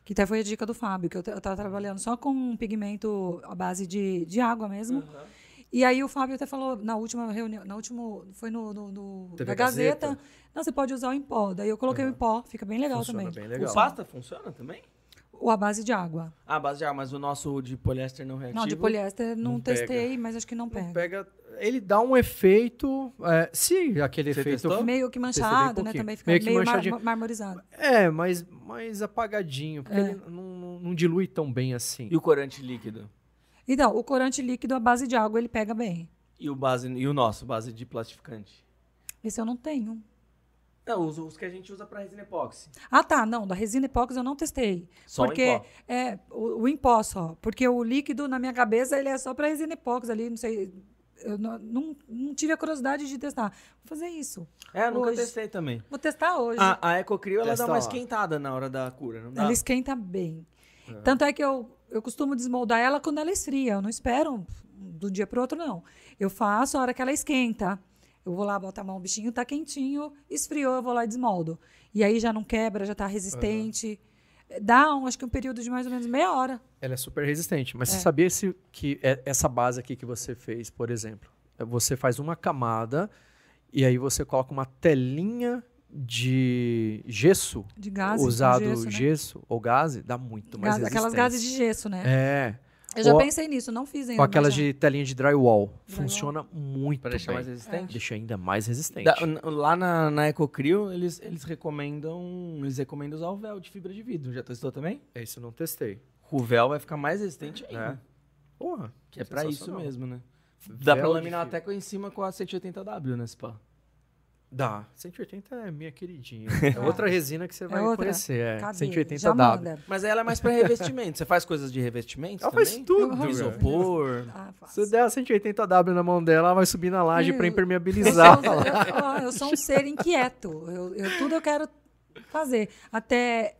Que até foi a dica do Fábio, que eu, te- eu tava trabalhando só com um pigmento à base de, de água mesmo. E aí o Fábio até falou na última reunião, na último, foi no, no, no- na Gazeta. Gazeta. Não, você pode usar o em pó. Daí eu coloquei o em pó, fica bem legal Funciona também. bem legal. O pasta funciona também? O à base de água. Ah, base de água, mas o nosso de poliéster não reativo. Não, de poliéster não, não pega. testei, mas acho que não Não pega. pega. Ele dá um efeito. é, se aquele Você efeito. testou? Meio que manchado, né? pouquinho. Também fica Meio meio, que mar- manchadinho. marmorizado. É, mas mais apagadinho. Porque É. ele não, não- não dilui tão bem assim. E o corante líquido? Então, o corante líquido à base de água, ele pega bem. E o, base, e o nosso, base de plastificante? Esse eu não tenho. Não, os, os que a gente usa pra resina epóxi. Ah, tá. Não, da resina epóxi eu não testei. Só porque em pó. é o, o em pó só. Porque o líquido, na minha cabeça, ele é só para resina epóxi ali, não sei. Eu não, não, não tive a curiosidade de testar. Vou fazer isso. É, eu nunca Hoje. testei também. Vou testar hoje. A, a EcoCrio, ela Testa dá uma lá. esquentada na hora da cura, não dá? Ela esquenta bem. Tanto é que eu, eu costumo desmoldar ela quando ela esfria. Eu não espero do dia para outro, não. Eu faço a hora que ela esquenta. Eu vou lá, boto a mão, o bichinho tá quentinho, esfriou, eu vou lá e desmoldo. E aí já não quebra, já tá resistente. Dá, um, acho que um período de mais ou menos meia hora. Ela é super resistente. Mas É. você sabia se, que é- essa base aqui que você fez, por exemplo, você faz uma camada e aí você coloca uma telinha de gesso, De usado gesso, né? gesso ou gás, dá muito mais Gás- aquelas gases de gesso, né? É. Eu já Ou- pensei nisso, não fiz ainda. Ou aquelas de telinha de drywall. Drywall. Funciona muito Pra deixar bem. mais resistente? Deixa ainda mais resistente. Da- lá na, na EcoCrio, eles, eles recomendam. Eles recomendam usar o véu de fibra de vidro. Já testou também? Esse eu não testei. O véu vai ficar mais resistente ainda. É. Porra. Que é pra isso mesmo, né? Dá pra Véu de laminar até com em cima com a 180W, né, Spa? Dá. 180 é minha queridinha. É outra resina que você vai outra. conhecer. É. Cadê? 180 já W. manda. Mas ela é mais pra revestimento. Você faz coisas de revestimento Ela também? faz tudo. Uhum. Isopor. Ah. Se der a 180W na mão dela, ela vai subir na laje Eu- pra Eu impermeabilizar. sou, eu, eu sou um ser inquieto. Eu, eu- tudo eu quero fazer. Até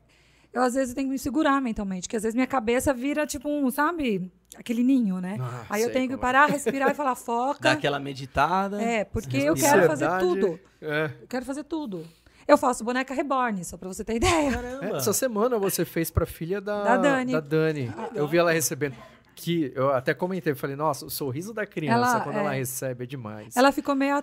eu, às vezes, tenho que me segurar mentalmente, que às vezes minha cabeça vira tipo um, sabe, aquele ninho, né? Ah, Aí eu tenho que é. parar, respirar e falar, Dá foca. aquela meditada. É, porque eu quero fazer tudo. É. Eu quero fazer tudo. Eu faço boneca reborn, só pra você ter ideia. Caramba. É, Essa semana você fez pra filha da, Da Dani. da Dani. Eu vi ela recebendo. Que eu até comentei, falei, nossa, o sorriso da criança Ela, quando é. ela recebe é demais. Ela ficou meio.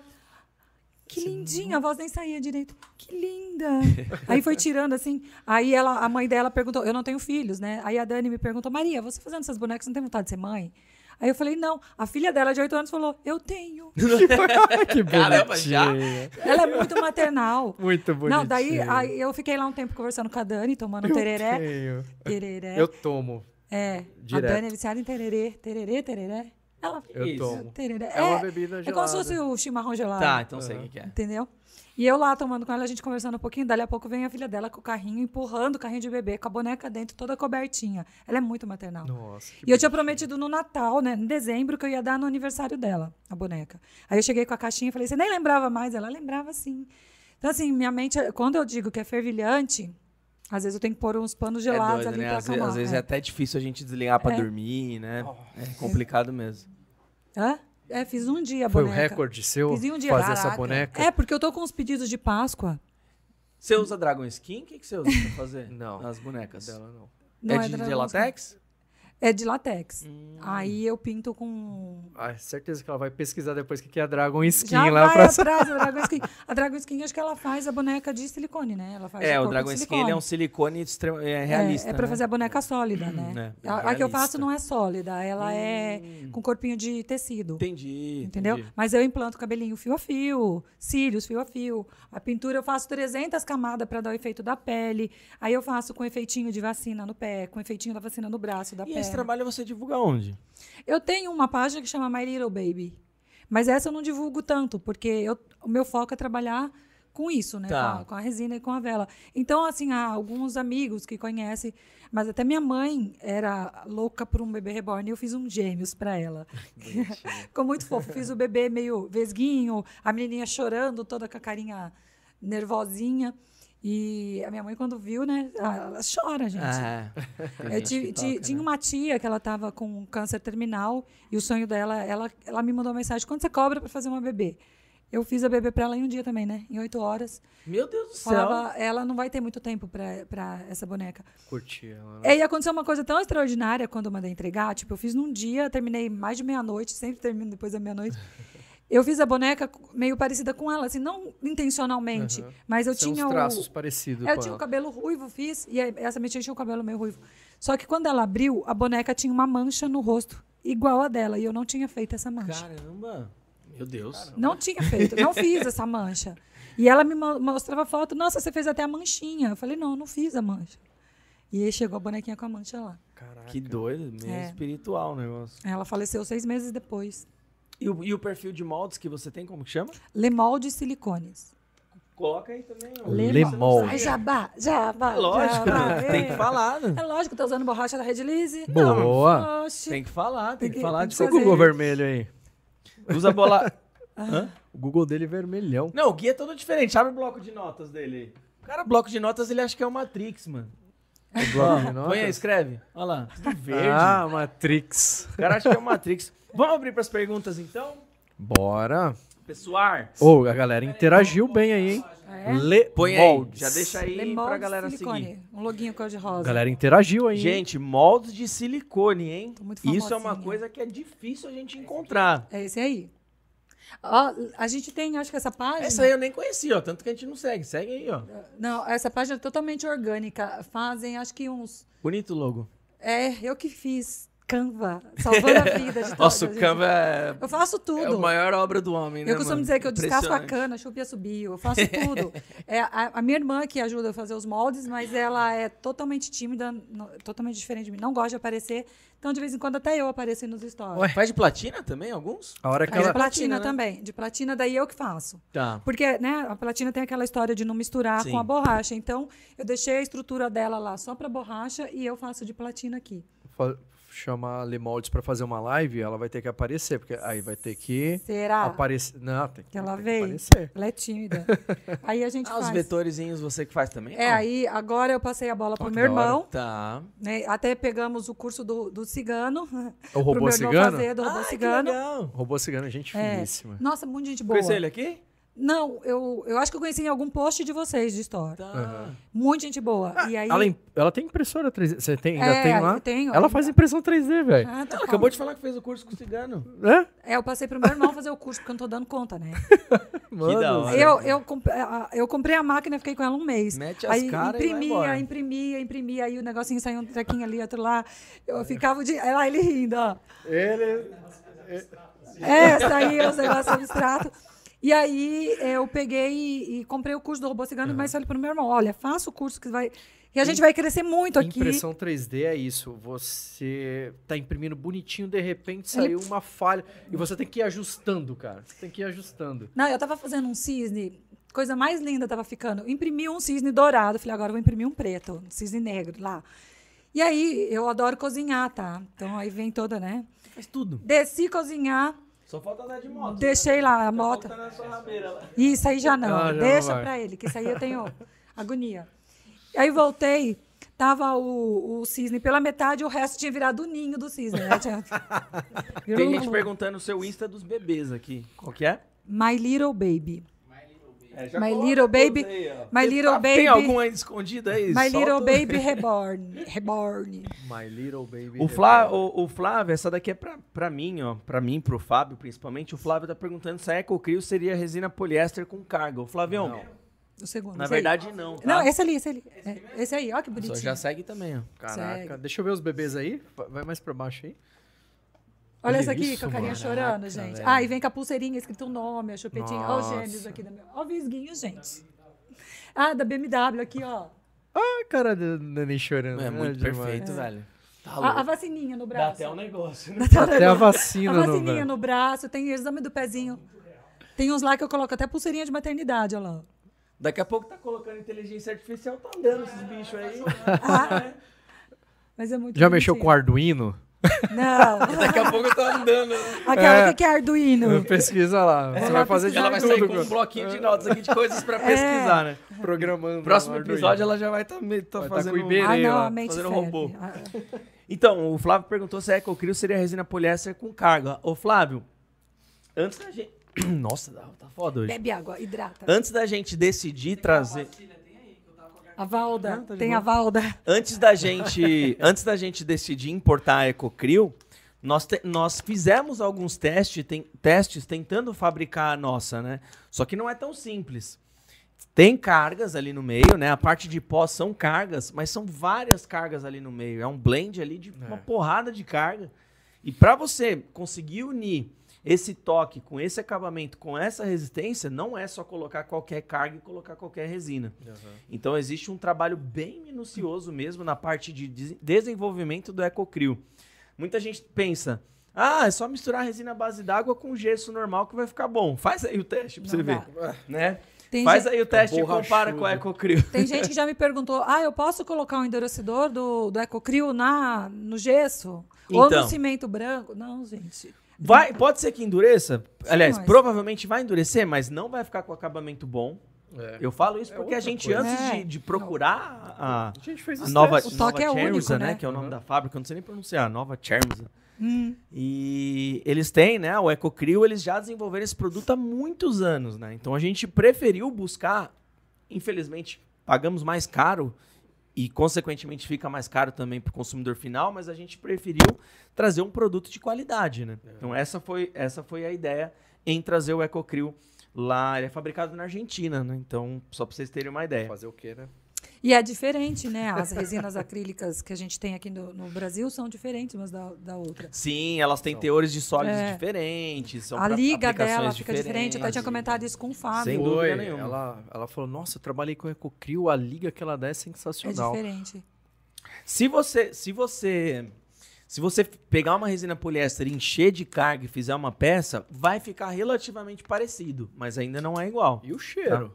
Que lindinha, a voz nem saía direito. Que linda. aí foi tirando assim. Aí ela, a mãe dela perguntou: Eu não tenho filhos, né? Aí a Dani me perguntou: Maria, você fazendo essas bonecas, não tem vontade de ser mãe? Aí eu falei, não. A filha dela de 8 anos falou, eu tenho. que Caramba, já? bonitinha. Ela é muito maternal. Muito bonitinho. Não, daí aí eu fiquei lá um tempo conversando com a Dani, tomando tereré. Tenho. Tereré. Eu tomo. É, Direto. a Dani é viciada em tererê. Tererê, tereré. Ela Eu Isso. tomo. tereré. É uma bebida É gelada. como se fosse o chimarrão gelado. Tá, então sei o que que é. Entendeu? E eu lá tomando com ela, a gente conversando um pouquinho, dali a pouco vem a filha dela com o carrinho, empurrando o carrinho de bebê, com a boneca dentro, toda cobertinha. Ela é muito maternal. Nossa, que E eu tinha prometido no Natal, né, em dezembro, que eu ia dar no aniversário dela, a boneca. Aí eu cheguei com a caixinha e falei, você nem lembrava mais? Ela lembrava sim. Então, assim, minha mente, quando eu digo que é fervilhante, às vezes eu tenho que pôr uns panos É gelados doido, ali né? pra Às, acalmar. às vezes é. é. até difícil a gente desligar pra É. dormir, né? É complicado mesmo. Hã? É, fiz um dia a Foi o boneca. recorde seu Fiz um dia. fazer essa Caraca. boneca? É, porque eu tô com os pedidos de Páscoa. Você usa Dragon Skin? O que, que você usa pra fazer? Não. As bonecas. Dela não. Não é de, de Dragon latex? É de latex. Hum. Aí eu pinto com. Ah, certeza que ela vai pesquisar depois o que que é a Dragon Skin Já lá vai pra atrás da Dragon Skin. A Dragon Skin, acho que ela faz a boneca de silicone, né? Ela faz É, o Dragon Skin ele é um silicone extremo, é É, realista. É, pra né? fazer a boneca sólida, né? É, a, a que eu faço não é sólida, ela é com corpinho de tecido. Entendi. Entendeu? entendi. Mas eu implanto cabelinho fio a fio, cílios fio a fio. A pintura eu faço 300 camadas para dar o efeito da pele. Aí eu faço com efeitinho de vacina no pé, com efeitinho da vacina no braço, da E perna. Esse trabalho você divulga onde? Eu tenho uma página que chama My Little Baby. Mas essa eu não divulgo tanto, porque eu- o meu foco é trabalhar com isso, né? Tá. Com, a, com a resina e com a vela. Então, assim, há alguns amigos que conhecem, mas até minha mãe era louca por um bebê reborn e eu fiz um gêmeos para ela. Ficou muito fofo. Fiz o bebê meio vesguinho, a menininha chorando, toda com a carinha nervosinha. E a minha mãe, quando viu, né? Ela chora, gente. Ah, Eu ti- ti- tinha uma tia que ela estava com câncer terminal e o sonho dela, ela, ela me mandou uma mensagem: quando você cobra para fazer uma bebê? Eu fiz a bebê para ela em um dia também, né? Em oito horas. Meu Deus do céu. Falava, ela não vai ter muito tempo para essa boneca. Curti ela. né? E aconteceu uma coisa tão extraordinária quando eu mandei entregar. Tipo, eu fiz num dia, terminei mais de meia-noite, sempre termino depois da meia-noite. Eu fiz a boneca meio parecida com ela, assim, não intencionalmente, Uhum. mas eu São tinha uns o, traços parecidos é, eu com tinha o ela. cabelo ruivo, fiz, e essa minha tia tinha o cabelo meio ruivo. Só que quando ela abriu, a boneca tinha uma mancha no rosto, igual a dela, e eu não tinha feito essa mancha. Caramba. Meu Deus. Não tinha feito, não fiz essa mancha. E ela me mo- mostrava foto, nossa, você fez até a manchinha. Eu falei, não, eu não fiz a mancha. E aí chegou a bonequinha com a mancha lá. Caraca. Que doido, meio É. espiritual o negócio. Ela faleceu seis meses depois. E o, e o perfil de moldes que você tem, como que chama? Lemolde Silicones. Coloca aí também. ó. Lemolde. Ai, jabá, jabá. É lógico, jabá, né? Tem é. que falar, né? É lógico, tá usando borracha da Red Lise. Boa. Oxi. Tem que falar, tem Tem que que- falar tem de que Seu fazer. Google vermelho aí. Usa bola. Hã? O Google dele é vermelhão. Não, o guia é todo diferente. Abre o bloco de notas dele aí. O cara, bloco de notas, ele acha que é o Matrix, mano. Bloco de Ó, notas? Põe aí, escreve. Olha lá, tudo verde. Ah, Matrix. O cara acha que é o Matrix. Vamos abrir pras perguntas, então? Bora. Pessoal, Ô, a galera interagiu bem aí, hein? É? Le põe aí. Moldes. Já deixa aí Lemolde pra galera silicone. seguir. Um loguinho cor-de-rosa. Galera interagiu aí. hein? Gente, moldes de silicone, hein? Tô muito Isso é uma famosinha. coisa que é difícil a gente encontrar. É esse aí. Ó, a gente tem, acho que essa página. Essa aí eu nem conhecia, ó. Tanto que a gente não segue. Segue aí, ó. Não, essa página é totalmente orgânica. Fazem, acho que uns. Bonito logo. É, eu que fiz. Canva. Salvando a vida de Nossa, o. Canva é, Eu faço tudo. é a maior obra do homem, né, Eu costumo mano? dizer que eu descasco a cana, chupia subiu, eu faço tudo. é, a, a minha irmã que ajuda a fazer os moldes, mas ela é totalmente tímida, no- totalmente diferente de mim, não gosta de aparecer. Então, de vez em quando, até eu apareço nos stories. Ué, Faz de platina também, alguns? A hora que de ela... platina platina, né? também. De platina, daí eu que faço. Tá. Porque, né, a platina tem aquela história de não misturar Sim. com a borracha. Então, eu deixei a estrutura dela lá só para borracha e eu faço de platina aqui. Chamar a Lemoldes pra fazer uma live, ela vai ter que aparecer, porque aí vai ter que Será aparecer. Não, tem que, ela tem que veio? aparecer. Ela é tímida. aí a gente Ah, os faz. vetorzinhos você que faz também? É, Não? aí agora eu passei a bola pro que meu irmão. Tá. né, Até pegamos o curso do, do cigano. O pro robô cigano? fazer do robô Ai, que cigano. legal. O robô cigano é gente É. finíssima. Nossa, muito gente boa. Conhece ele aqui? Não, eu, eu acho que eu conheci em algum post de vocês de Store. Tá. Muita gente boa. e aí, Ela, ela tem impressora 3D. Você tem, ainda É, tem lá? eu tenho, ela ainda. faz impressão 3D, velho. Ah, tá acabou de falar que fez o curso com o cigano. É? É, eu passei pro meu irmão fazer o curso, porque eu não tô dando conta, né? Mano, da hora. Eu, eu, eu comprei a máquina e fiquei com ela um mês. Mete as aí caras e vai embora. imprimia, imprimia, imprimia, aí o negocinho saiu um trequinho ali, outro lá. Eu ficava de. Lá ele rindo, ó. Ele... É, saiu os negócios abstratos. E aí eu peguei e, e comprei o curso do robô cigano, mas falei pro meu irmão: olha, faça o curso que vai. E a gente vai crescer muito aqui. Impressão 3D é isso. Você tá imprimindo bonitinho, de repente Ele- saiu uma falha. E você tem que ir ajustando, cara. Você tem que ir ajustando. Não, eu tava fazendo um cisne, coisa mais linda tava ficando. Eu imprimi um cisne dourado, falei, agora eu vou imprimir um preto, um cisne negro lá. E aí, eu adoro cozinhar, tá? Então aí vem toda, né? Faz tudo. Desci cozinhar, Só falta andar de moto. deixei lá a Tá moto. faltando na sua rabeira lá. Isso aí já não. Ah, já não Deixa vai. pra ele, que isso aí eu tenho agonia. Aí voltei, tava o, o cisne pela metade, o resto tinha virado o ninho do cisne. Né? Tinha- Tem gente perguntando o seu Insta dos bebês aqui. Qual que é? My Little Baby. É, My Little Baby- aí. My Tem- Little tá- Tem Baby- algum aí escondido aí? My Solta Little o- Baby Reborn. Reborn. My Little Baby. O, Flá, o, o Flávio, essa daqui é pra, pra mim, ó. Pra mim, pro Fábio, principalmente. O Flávio tá perguntando se a EcoCrio seria resina poliéster com carga. O Flavião, Não. O segundo. na esse aí. verdade, não. Tá? Não, esse ali, esse ali. É, esse aí, ó que Só bonitinho. já segue também, ó. Caraca, Segue. deixa eu ver os bebês aí. Va- Vai mais pra baixo aí. Olha essa aqui, com a carinha chorando, Caraca, gente. velho. Ah, e vem com a pulseirinha escrito o nome, a chupetinha. Olha os gêmeos aqui. Da minha... Olha o visguinho, gente. Ah, da BMW aqui, ó. Ah, cara do neném chorando. É muito demais. perfeito, velho. Tá A, a vacininha no Dá braço. até um negócio, né? Dá até um Até a vacina, A no vacininha braço. no braço, tem exame do pezinho. Tem uns lá que eu coloco até pulseirinha de maternidade, olha lá. Daqui a pouco tá colocando inteligência artificial, tá andando esses bichos aí. Ah, mas é muito Já mexeu com Arduino? Não. Daqui a pouco tá andando. Aquela É. que é Arduino. Pesquisa lá. Você vai fazer de Ela vai sair com um bloquinho de notas aqui de coisas pra pesquisar, né? Programando. Próximo episódio ela já vai estar tá, me- tá tá fazendo... com Iberê. Ah, não, lá, fazendo ferve. robô. Ah, Então, o Flávio perguntou se a EcoCrio seria resina poliéster com carga. Ô, Flávio, antes da gente... Nossa, tá tá foda hoje. Bebe água, hidrata. Antes da gente decidir trazer... A Valda, Ah, tá tem boa. a Valda. Antes da gente, antes da gente decidir importar a EcoCrio, nós, te- nós fizemos alguns testes, tem- testes tentando fabricar a nossa, né? Só que não é tão simples. Tem cargas ali no meio, né? A parte de pó são cargas, mas são várias cargas ali no meio. É um blend ali de uma É. porrada de carga. E para você conseguir unir esse toque com esse acabamento, com essa resistência, não é só colocar qualquer carga e colocar qualquer resina. Então existe um trabalho bem minucioso mesmo na parte de des- desenvolvimento do EcoCrio. Muita gente pensa, ah, é só misturar resina à base d'água com gesso normal que vai ficar bom. Faz aí o teste pra Não você ver, dá. né? Tem, Faz gente, aí o teste e borrachudo. compara com o EcoCrio. tem gente que já me perguntou: ah, eu posso colocar um endurecedor do, do EcoCrio na, no gesso? Ou Então. no cimento branco? Não, gente. Vai, pode ser que endureça. Aliás, mas- provavelmente vai endurecer, mas não vai ficar com acabamento bom. É. Eu falo isso É porque a outra gente, coisa. antes É. de, de procurar a, A gente fez a isso. nova, O toque é nova único, Chermsa, né? que é o nome Uhum. da fábrica, eu não sei nem pronunciar, nova Chermsa. Hum. E eles têm, né? O EcoCrio, eles já desenvolveram esse produto há muitos anos, né? Então a gente preferiu buscar, infelizmente, pagamos mais caro e, consequentemente, fica mais caro também para o consumidor final, mas a gente preferiu trazer um produto de qualidade, né? Então essa foi, essa foi a ideia em trazer o EcoCrio lá. Ele é fabricado na Argentina, né? Então, só para vocês terem uma ideia. Fazer o quê, né? E é diferente, né? As resinas acrílicas que a gente tem aqui no, no Brasil são diferentes umas da, da outra. Sim, elas têm teores de sólidos É. diferentes. São a liga dela fica diferente. Eu até tinha comentado isso com o Fábio. Sem Foi. dúvida nenhuma. Ela, ela falou, nossa, eu trabalhei com EcoCrio, a liga que ela dá é É sensacional. diferente. Se você, se você, se você pegar uma resina poliéster, encher de carga e fizer uma peça, vai ficar relativamente parecido, mas ainda não é igual. E o cheiro.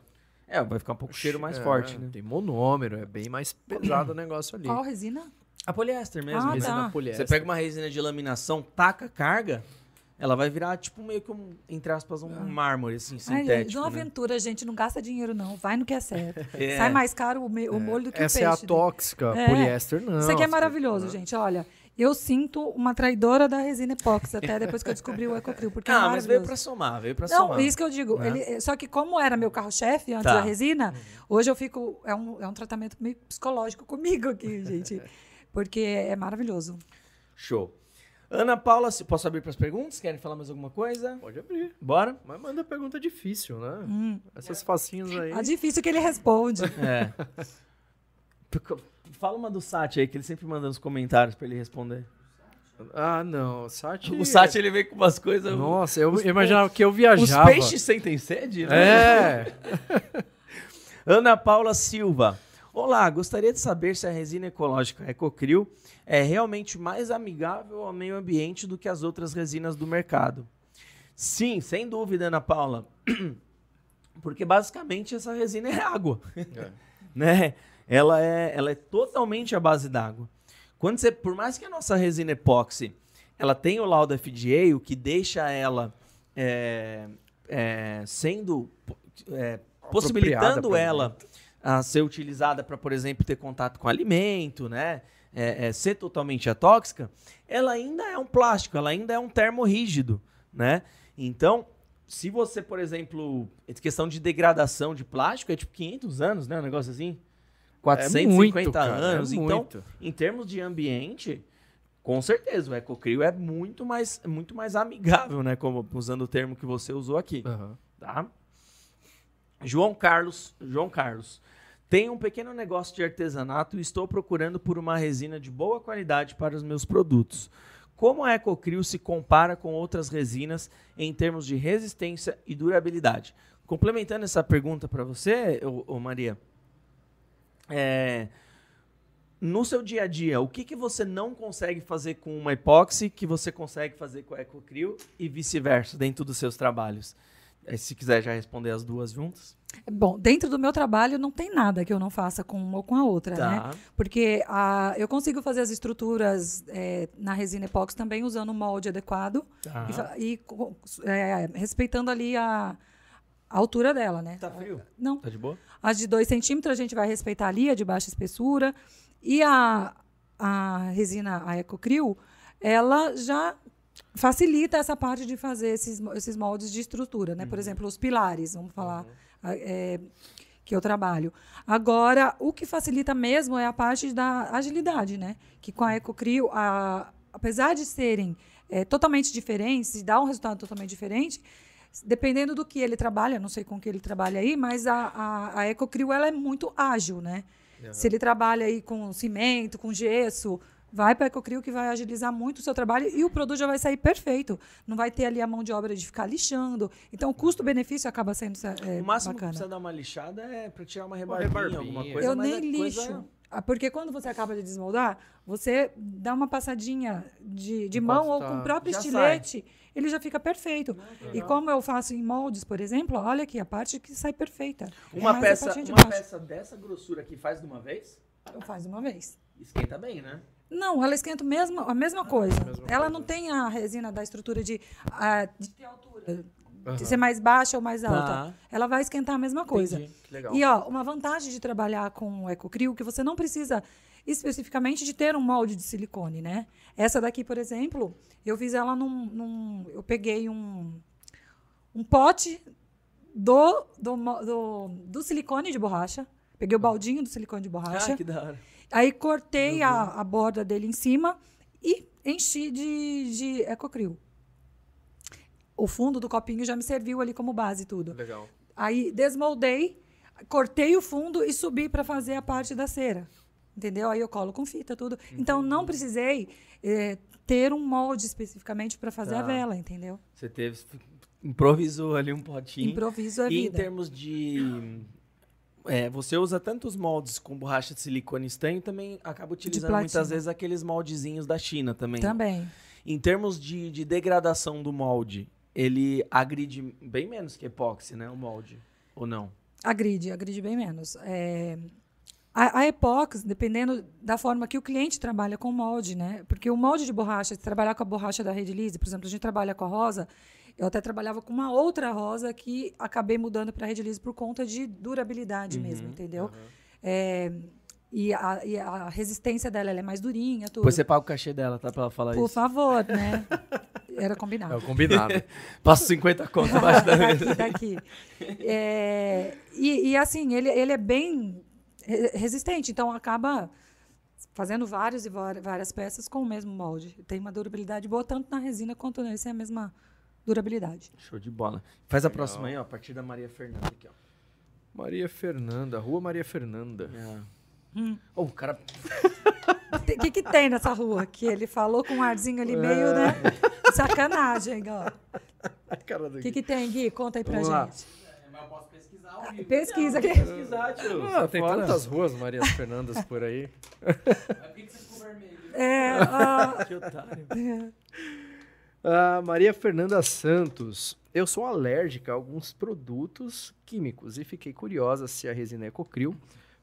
É, vai ficar um pouco o cheiro mais É, forte, né? Tem monômero, é bem mais pesado o negócio ali. Qual resina? A poliéster mesmo. Ah, né? Resina tá. poliéster. Você pega uma resina de laminação, taca carga, ela vai virar tipo meio que um, entre aspas, um mármore assim, Ai, de sintético. uma né? aventura, gente. Não gasta dinheiro, não. Vai no que é certo. É. Sai mais caro o, me- o molho do que Essa o é peixe. a tóxica, É. poliéster não. Isso aqui é maravilhoso, gente. Olha, Eu sinto uma traidora da resina epóxi, até depois que eu descobri o Ecocril, porque é Ah, mas veio pra somar, veio pra Não, somar. isso que eu digo. né? ele- só que como era meu carro-chefe antes Tá. da resina, hoje eu fico... É um, é um tratamento meio psicológico comigo aqui, gente. Porque é maravilhoso. Show. Ana Paula, posso abrir pras perguntas? Querem falar mais alguma coisa? Pode abrir. Bora? Mas manda pergunta difícil, né? Hum. Essas facinhas aí. É difícil que ele responde. É. Fala uma do Sati aí, que ele sempre manda nos comentários pra ele responder. Ah, não. Sati... O Sati, ele vem com umas coisas... Nossa, eu Os- imaginava que eu Os viajava. peixes sentem sede? né? É. Ana Paula Silva. Olá, gostaria de saber se a resina ecológica Ecocril é realmente mais amigável ao meio ambiente do que as outras resinas do mercado. Sim, sem dúvida, Ana Paula. Porque basicamente essa resina é água. né? Ela é, ela é totalmente à base d'água. Quando você, por mais que a nossa resina epóxi ela tenha o laudo FDA, o que deixa ela é, é, sendo é, possibilitando ela a ser utilizada para, por exemplo, ter contato com alimento, né? É, é, ser totalmente atóxica, ela ainda é um plástico, ela ainda é um termo rígido, né? Então, se você, por exemplo, questão de degradação de plástico é tipo 500 anos, né? Um negócio assim. 450 é muito, cara, anos. é então, em termos de ambiente, com certeza o EcoCrio é muito mais, muito mais amigável, né? Como usando o termo que você usou aqui Aham. tá? João Carlos, João Carlos. Tenho um pequeno negócio de artesanato e estou procurando por uma resina de boa qualidade para os meus produtos. Como a EcoCrio se compara com outras resinas em termos de resistência e durabilidade? Complementando essa pergunta para você, ô, ô Maria, é, no seu dia a dia, o que, que você não consegue fazer com uma epóxi que você consegue fazer com a EcoCrio e vice-versa dentro dos seus trabalhos? Aí, se quiser já responder as duas juntas. Bom, dentro do meu trabalho não tem nada que eu não faça com uma ou com a outra, né? Tá. Porque a, eu consigo fazer as estruturas é, na resina epóxi também usando um molde adequado Tá. e e, é, respeitando ali a, a altura dela, né? Tá frio? Não, Tá de boa? as de 2 centímetros a gente vai respeitar ali, a de baixa espessura. E a, a resina, a EcoCrio, ela já facilita essa parte de fazer esses, esses moldes de estrutura, né? Por exemplo, os pilares, vamos falar, a- é, que eu trabalho. Agora, o que facilita mesmo é a parte da agilidade, né? Que com a EcoCrio, a, apesar de serem é, totalmente diferentes e dar um resultado totalmente diferente, dependendo do que ele trabalha, não sei com que ele trabalha aí, mas a, a, a EcoCrio ela é muito ágil, né? Se ele trabalha aí com cimento, com gesso, vai para a EcoCrio que vai agilizar muito o seu trabalho e o produto já vai sair perfeito. Não vai ter ali a mão de obra de ficar lixando. Então, o custo-benefício acaba sendo é, o máximo que bacana. precisa dar uma lixada é pra tirar uma rebarbinha, rebarbinha. alguma coisa. Eu mas nem é coisa- lixo. Ah, Porque quando você acaba de desmoldar, você dá uma passadinha de, de mão ou com o próprio já estilete, ele já fica perfeito. E como eu faço em moldes, por exemplo, olha aqui, a parte que sai perfeita. É Uma, a peça, de uma baixo. peça dessa grossura aqui faz de uma vez? Eu faço uma vez. Esquenta bem, né? Não, ela esquenta mesmo, a mesma coisa. mesma ela coisa. não tem a resina da estrutura de, ah, de ter altura, Aham. de ser mais baixa ou mais alta. Tá. Ela vai esquentar a mesma coisa. Entendi. Que legal. E ó, uma vantagem de trabalhar com o EcoCrio que você não precisa especificamente de ter um molde de silicone, né? Essa daqui, por exemplo, eu fiz ela num, num- eu peguei um um pote do do, do do silicone de borracha, peguei o baldinho do silicone de borracha. Ah, que da hora. Aí cortei a, a borda dele em cima e enchi de, de EcoCrio. O fundo do copinho já me serviu ali como base tudo. Legal. Aí desmoldei, cortei o fundo e subi para fazer a parte da cera. Entendeu? Aí eu colo com fita, tudo. Então não precisei eh, ter um molde especificamente para fazer a Tá. vela, entendeu? Você teve. Improvisou ali um potinho. Improviso é e em vida. termos de. é, você usa tantos moldes com borracha de silicone estanho também acaba utilizando muitas vezes aqueles moldezinhos da China também. Também. Em termos de, de degradação do molde, ele agride bem menos que epóxi, né? O molde. Ou não? Agride, agride bem menos. É, a, a epóxi, dependendo da forma que o cliente trabalha com o molde, né? Porque o molde de borracha, se trabalhar com a borracha da Rede Lise, por exemplo, a gente trabalha com a rosa, eu até trabalhava com uma outra rosa que acabei mudando para a Rede Lise por conta de durabilidade mesmo, entendeu? É, E a, e a resistência dela ela é mais durinha, tudo. Depois você paga o cachê dela, tá? Pra ela falar Por isso. favor, né? Era É combinado. o combinado. Passa 50 conto abaixo da mesa. daqui, daqui. É, e, e, assim, ele, ele é bem resistente, então acaba fazendo vários e várias peças com o mesmo molde. Tem uma durabilidade boa, tanto na resina quanto nesse é a mesma durabilidade. Show de bola. Faz a próxima aí, ó. A partir da Maria Fernanda aqui, ó. Maria Fernanda, Rua Maria Fernanda. É. Oh, o cara. O que, que tem nessa rua? Que ele falou com um arzinho ali meio, né? Sacanagem, ó. O que, que tem, Gui? Conta aí pra Vamos lá. gente. Mas eu posso pesquisar ao vivo. Pesquisa aqui. Pesquisar, tio. Ah, tem Fora. tantas ruas Marias Fernandas por aí. Mas por que que você ficou vermelho? É, ó, Que otário. Ah, Maria Fernanda Santos. Eu sou alérgica a alguns produtos químicos e fiquei curiosa se a resina Ecocril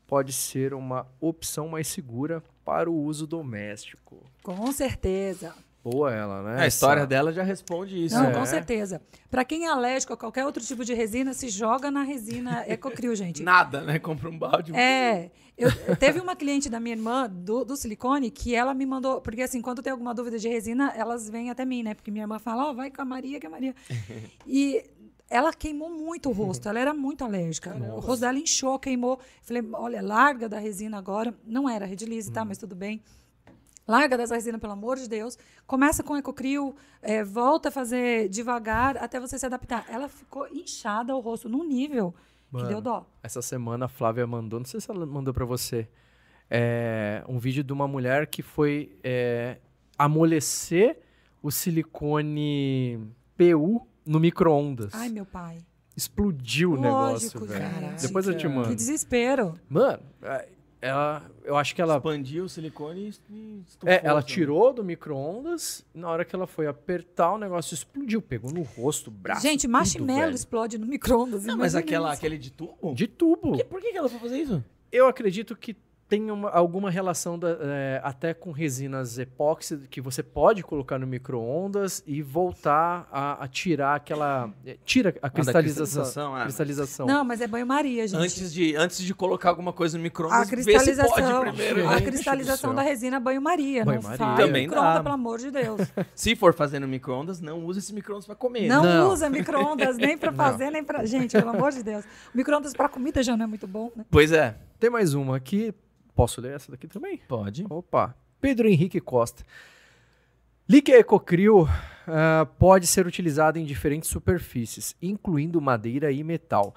pode ser uma opção mais segura para o uso doméstico. com certeza. Boa ela, né? A história Essa- dela já responde isso. Não, né? com certeza. Para quem é alérgico a qualquer outro tipo de resina, se joga na resina Ecocril, gente. Nada, né? Compra um balde. É, eu, teve uma cliente da minha irmã do, do silicone que ela me mandou, porque assim, quando tem alguma dúvida de resina, elas vêm até mim, né? Porque minha irmã fala, ó, vai com a Maria, que é a Maria. e ela queimou muito o rosto, ela era muito alérgica. O rosto dela inchou, queimou. Falei, olha, larga da resina agora. Não era redilize, tá? Mas tudo bem. Larga dessa resina, pelo amor de Deus. Começa com Ecocril, é, volta a fazer devagar até você se adaptar. Ela ficou inchada o rosto num nível Mano. que deu dó. Essa semana a Flávia mandou, não sei se ela mandou pra você, é, um vídeo de uma mulher que foi é, amolecer o silicone PU no micro-ondas. Ai, meu pai. Explodiu o Lógico, negócio, velho. Depois eu te mando. Que desespero. Mano, ela, eu acho que ela Expandiu o silicone e estufou. É, ela tirou do micro-ondas, na hora que ela foi apertar, o negócio explodiu, pegou no rosto, braço. Gente, tudo, marshmallow velho. explode no micro-ondas. Não, mas aquela, isso. aquele de tubo? De tubo. Por que, por que que ela foi fazer isso? Eu acredito que tem uma- alguma relação da- é, até com resinas epóxi que você pode colocar no micro-ondas e voltar a, a tirar aquela. é, Tira a cristalização. cristalização, ah, cristalização. Não, mas é banho-maria, gente. Antes de, antes de colocar alguma coisa no a micro-ondas, se cristalização, pode primeiro. a cristalização da resina banho-maria. Não Banho-maria. faz Também micro-ondas, pelo amor de Deus. Se for fazer no micro-ondas, não use esse micro-ondas pra comer. Não, Não. usa micro-ondas nem pra fazer, nem pra... Gente, pelo amor de Deus. Micro-ondas pra comida já não é muito bom, né? Pois é. Tem mais uma aqui. Posso ler essa daqui também? Pode. Opa. Pedro Henrique Costa. Líquido Ecocril ah, pode ser utilizado em diferentes superfícies, incluindo madeira e metal.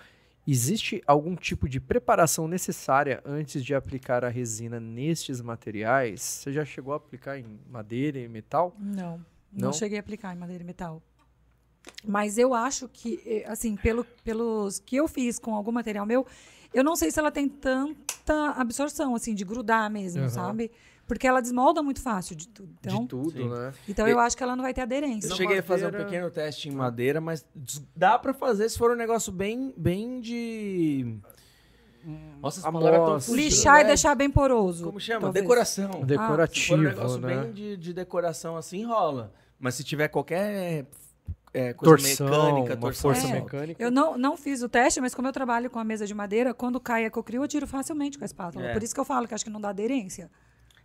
Existe algum tipo de preparação necessária antes de aplicar a resina nestes materiais? Você já chegou a aplicar em madeira e metal? Não, não, Não? cheguei a aplicar em madeira e metal. Mas eu acho que, eh, assim, pelo, pelos que eu fiz com algum material meu, eu não sei se ela tem tanta absorção, assim, de grudar mesmo, Aham. sabe? Porque ela desmolda muito fácil de tudo. Então, de tudo, sim. né? então eu acho que ela não vai ter aderência. Eu cheguei a fazer um madeira- pequeno teste em madeira, mas dá pra fazer se for um negócio bem, bem de... Nossa, essa palavra é tão Lixar e né? deixar bem poroso. Como chama? talvez. Decoração. Se for um Decorativo, negócio né? bem de, de decoração assim, rola. Mas se tiver qualquer é, coisa Torção, mecânica, uma torção, força É. mecânica. Eu não, não fiz o teste, mas como eu trabalho com a mesa de madeira, quando cai a cocril, eu tiro facilmente com a espátula. É. Por isso que eu falo que acho que não dá aderência.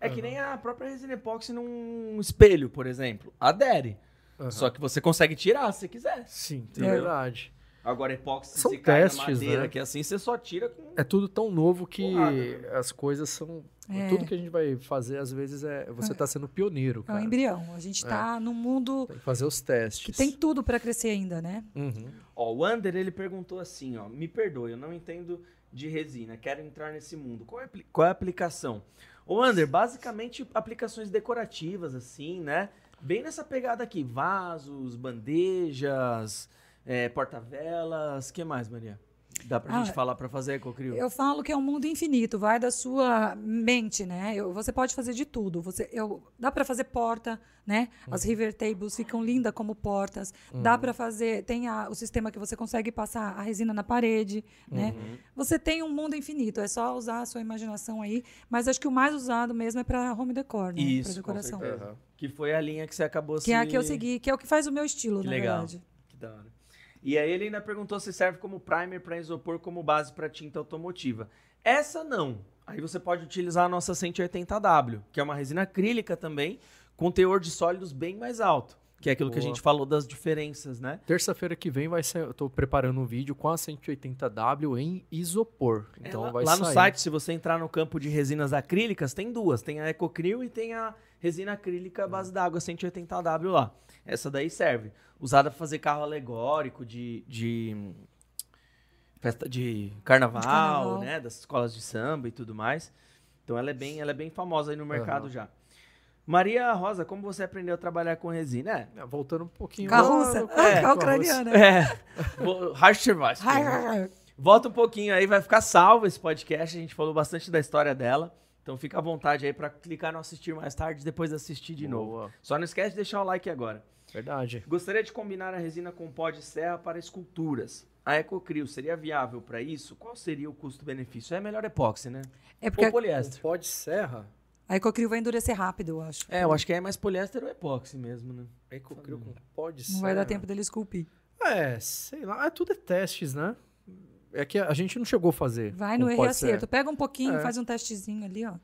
É que nem a própria resina epóxi num espelho, por exemplo. Adere. Aham. Só que você consegue tirar se quiser. Sim, É. verdade. Agora, epóxi, São se cai na testes, madeira, né? que assim, você só tira com... É tudo tão novo que Porrada. as coisas são. É. Tudo que a gente vai fazer, às vezes, é você tá sendo pioneiro, É um cara. embrião. A gente está num mundo Tem que fazer os testes. que tem tudo para crescer ainda, né? Uhum. Ó, o Ander, ele perguntou assim, ó, me perdoe, eu não entendo de resina, quero entrar nesse mundo. Qual é, qual é a aplicação? Ô, Ander, basicamente aplicações decorativas, assim, né? Bem nessa pegada aqui, vasos, bandejas, é, porta-velas, que mais, Maria? Dá pra Ah, gente falar pra fazer ecocrio? Eu falo que é um mundo infinito, vai da sua mente, né? Eu- você pode fazer de tudo. Você, eu, dá para fazer porta, né? As river tables ficam lindas como portas. Dá para fazer, tem a- o sistema que você consegue passar a resina na parede, né? Você tem um mundo infinito, é só usar a sua imaginação aí. Mas acho que o mais usado mesmo é para home decor, né? Isso, para decoração. Que foi a linha que você acabou Que é a se- que eu segui, que é o que faz o meu estilo, Que na legal. verdade. Que da hora. E aí ele ainda perguntou se serve como primer para isopor como base para tinta automotiva. Essa não. Aí você pode utilizar a nossa 180W, que é uma resina acrílica também, com teor de sólidos bem mais alto. Que é aquilo que a Boa. gente falou das diferenças, né? Terça-feira que vem vai ser. Eu tô preparando um vídeo com a 180W em isopor. Então É, lá, vai lá no sair. site, se você entrar no campo de resinas acrílicas, tem duas. Tem a Ecocryl e tem a resina acrílica base d'água 180W lá. Essa daí serve. Usada para fazer carro alegórico de, de festa de carnaval, De carnaval. né? Das escolas de samba e tudo mais. Então ela é bem, ela é bem famosa aí no mercado Aham. já. Maria Rosa, como você aprendeu a trabalhar com resina? É, É, Voltando um pouquinho. Com a russa, com a ucraniana. é. Volta um pouquinho aí, vai ficar salvo esse podcast. A gente falou bastante da história dela. Então fica à vontade aí pra clicar no assistir mais tarde, depois assistir de novo. Boa. Só não esquece de deixar o like agora. Verdade. Gostaria de combinar a resina com pó de serra para esculturas. A Ecocrio seria viável para isso? Qual seria o custo-benefício? É melhor epóxi, né? É porque Ou poliéster. Pó de serra. a Ecocrio vai endurecer rápido, eu acho. É, eu acho que é mais poliéster ou epóxi mesmo, né? Ecocrio com pó de serra. Não vai dar tempo dele esculpir. É, sei lá. É, tudo é testes, né? É que a gente não chegou a fazer. Vai no erro acerto. Pega um pouquinho, É. faz um testezinho ali, ó.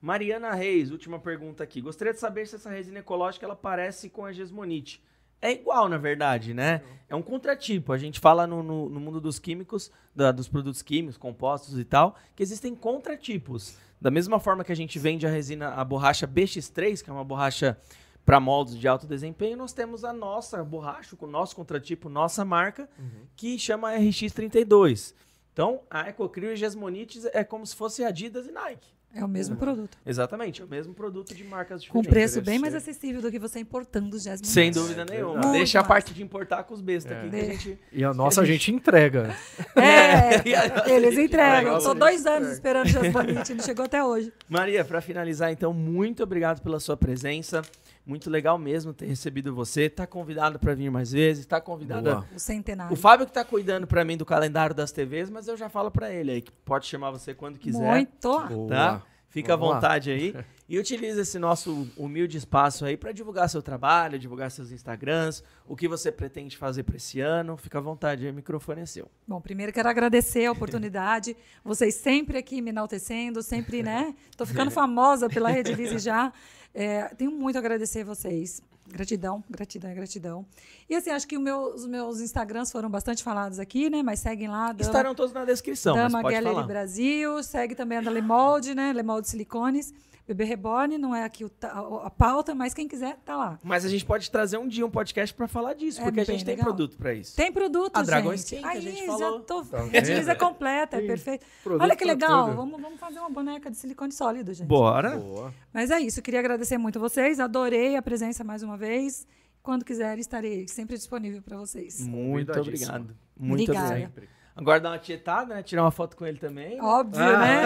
Mariana Reis, última pergunta aqui. Gostaria de saber se essa resina ecológica ela parece com a gesmonite. É igual, na verdade, né? É um contratipo. A gente fala no, no- no mundo dos químicos, da- dos produtos químicos, compostos e tal, que existem contratipos. Da mesma forma que a gente vende a resina, a borracha BX3, que é uma borracha para moldes de alto desempenho, nós temos a nossa borracha, com o nosso contratipo, nossa marca, que chama RX32. Então, a Ecocrio e Gesmonites é como se fosse Adidas e Nike. É o mesmo produto. Exatamente, é o mesmo produto de marcas Com diferentes. preço bem mais interessante. acessível do que você importando os Jasmine. Sem dúvida nenhuma. verdade. Deixa a Muito parte de importar com os bestas É. aqui que a gente. E a nossa a gente entrega. É, eles entregam. Gente. dois anos esperando o Jasmonite, não chegou até hoje. Maria, para finalizar, então, muito obrigado pela sua presença. Muito legal mesmo ter recebido você. Tá convidado para vir mais vezes. Tá convidado. Boa. O centenário. O Fábio que tá cuidando para mim do calendário das TVs, mas eu já falo para ele aí que pode chamar você quando quiser. Muito. Boa. Tá? Fica Vamos à lá. vontade aí. E utilize esse nosso humilde espaço aí para divulgar seu trabalho, divulgar seus Instagrams, o que você pretende fazer para esse ano. Fica à vontade aí, o microfone é seu. Bom, primeiro quero agradecer a oportunidade. Vocês sempre aqui me enaltecendo, sempre, né? Tô ficando famosa pela Rede Lise já. É, tenho muito a agradecer a vocês. Gratidão, gratidão, gratidão. E assim, acho que meu- os meus Instagrams foram bastante falados aqui, né? Mas seguem lá. Dama, Estarão todos na descrição, Dama mas pode Gallery falar. Brasil. Segue também a da Lemolde, né? Lemolde Silicones. Bebê Reborn, não é aqui o a pauta, mas quem quiser, tá lá. Mas a gente pode trazer um dia um podcast para falar disso, É porque a gente tem legal. produto para isso. Tem produto, A gente. Dragon Skin, que a Aí, gente já falou. Tô... Tá utiliza vendo? completa, é Tem perfeito. produto Olha que pra legal. Vamos, vamos fazer uma boneca de silicone sólido, gente. Bora. Boa. Mas é isso. Queria agradecer muito a vocês. Adorei a presença mais uma vez. Quando quiser, estarei sempre disponível para vocês. Muito obrigado. Muito Obrigada. obrigado. Agora dá uma tietada, né? Tirar uma foto com ele também. Óbvio, Ah. né?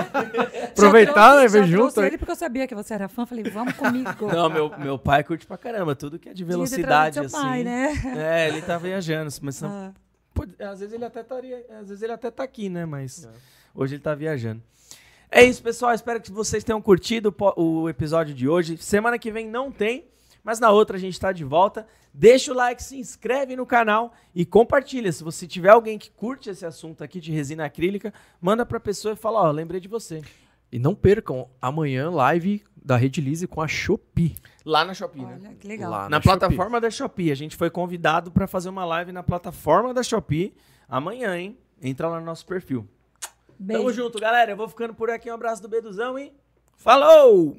Aproveitar, né? Ver junto aí. ele porque eu sabia que você era fã. Falei, vamos comigo. Não, meu, meu pai curte pra caramba, tudo que é de velocidade, trazido assim. pai, né? É, ele tá viajando, mas são- Ah, pode- às vezes ele até estaria, às vezes ele até tá aqui, né? Mas É. hoje ele tá viajando. É isso, pessoal. Espero que vocês tenham curtido o episódio de hoje. Semana que vem não tem, mas na outra a gente tá de volta. Deixa o like, se inscreve no canal e compartilha. Se você tiver alguém que curte esse assunto aqui de resina acrílica, manda pra pessoa e fala, ó, lembrei de você. E não percam amanhã live da Rede Lise com a Shopee. Lá na Shopee, né? olha, que legal. Lá Na, na Shopee. plataforma da Shopee. A gente foi convidado pra fazer uma live na plataforma da Shopee amanhã, hein? Entra lá no nosso perfil. Beijo. Tamo junto, galera. Eu vou ficando por aqui. Um abraço do Beduzão e falou!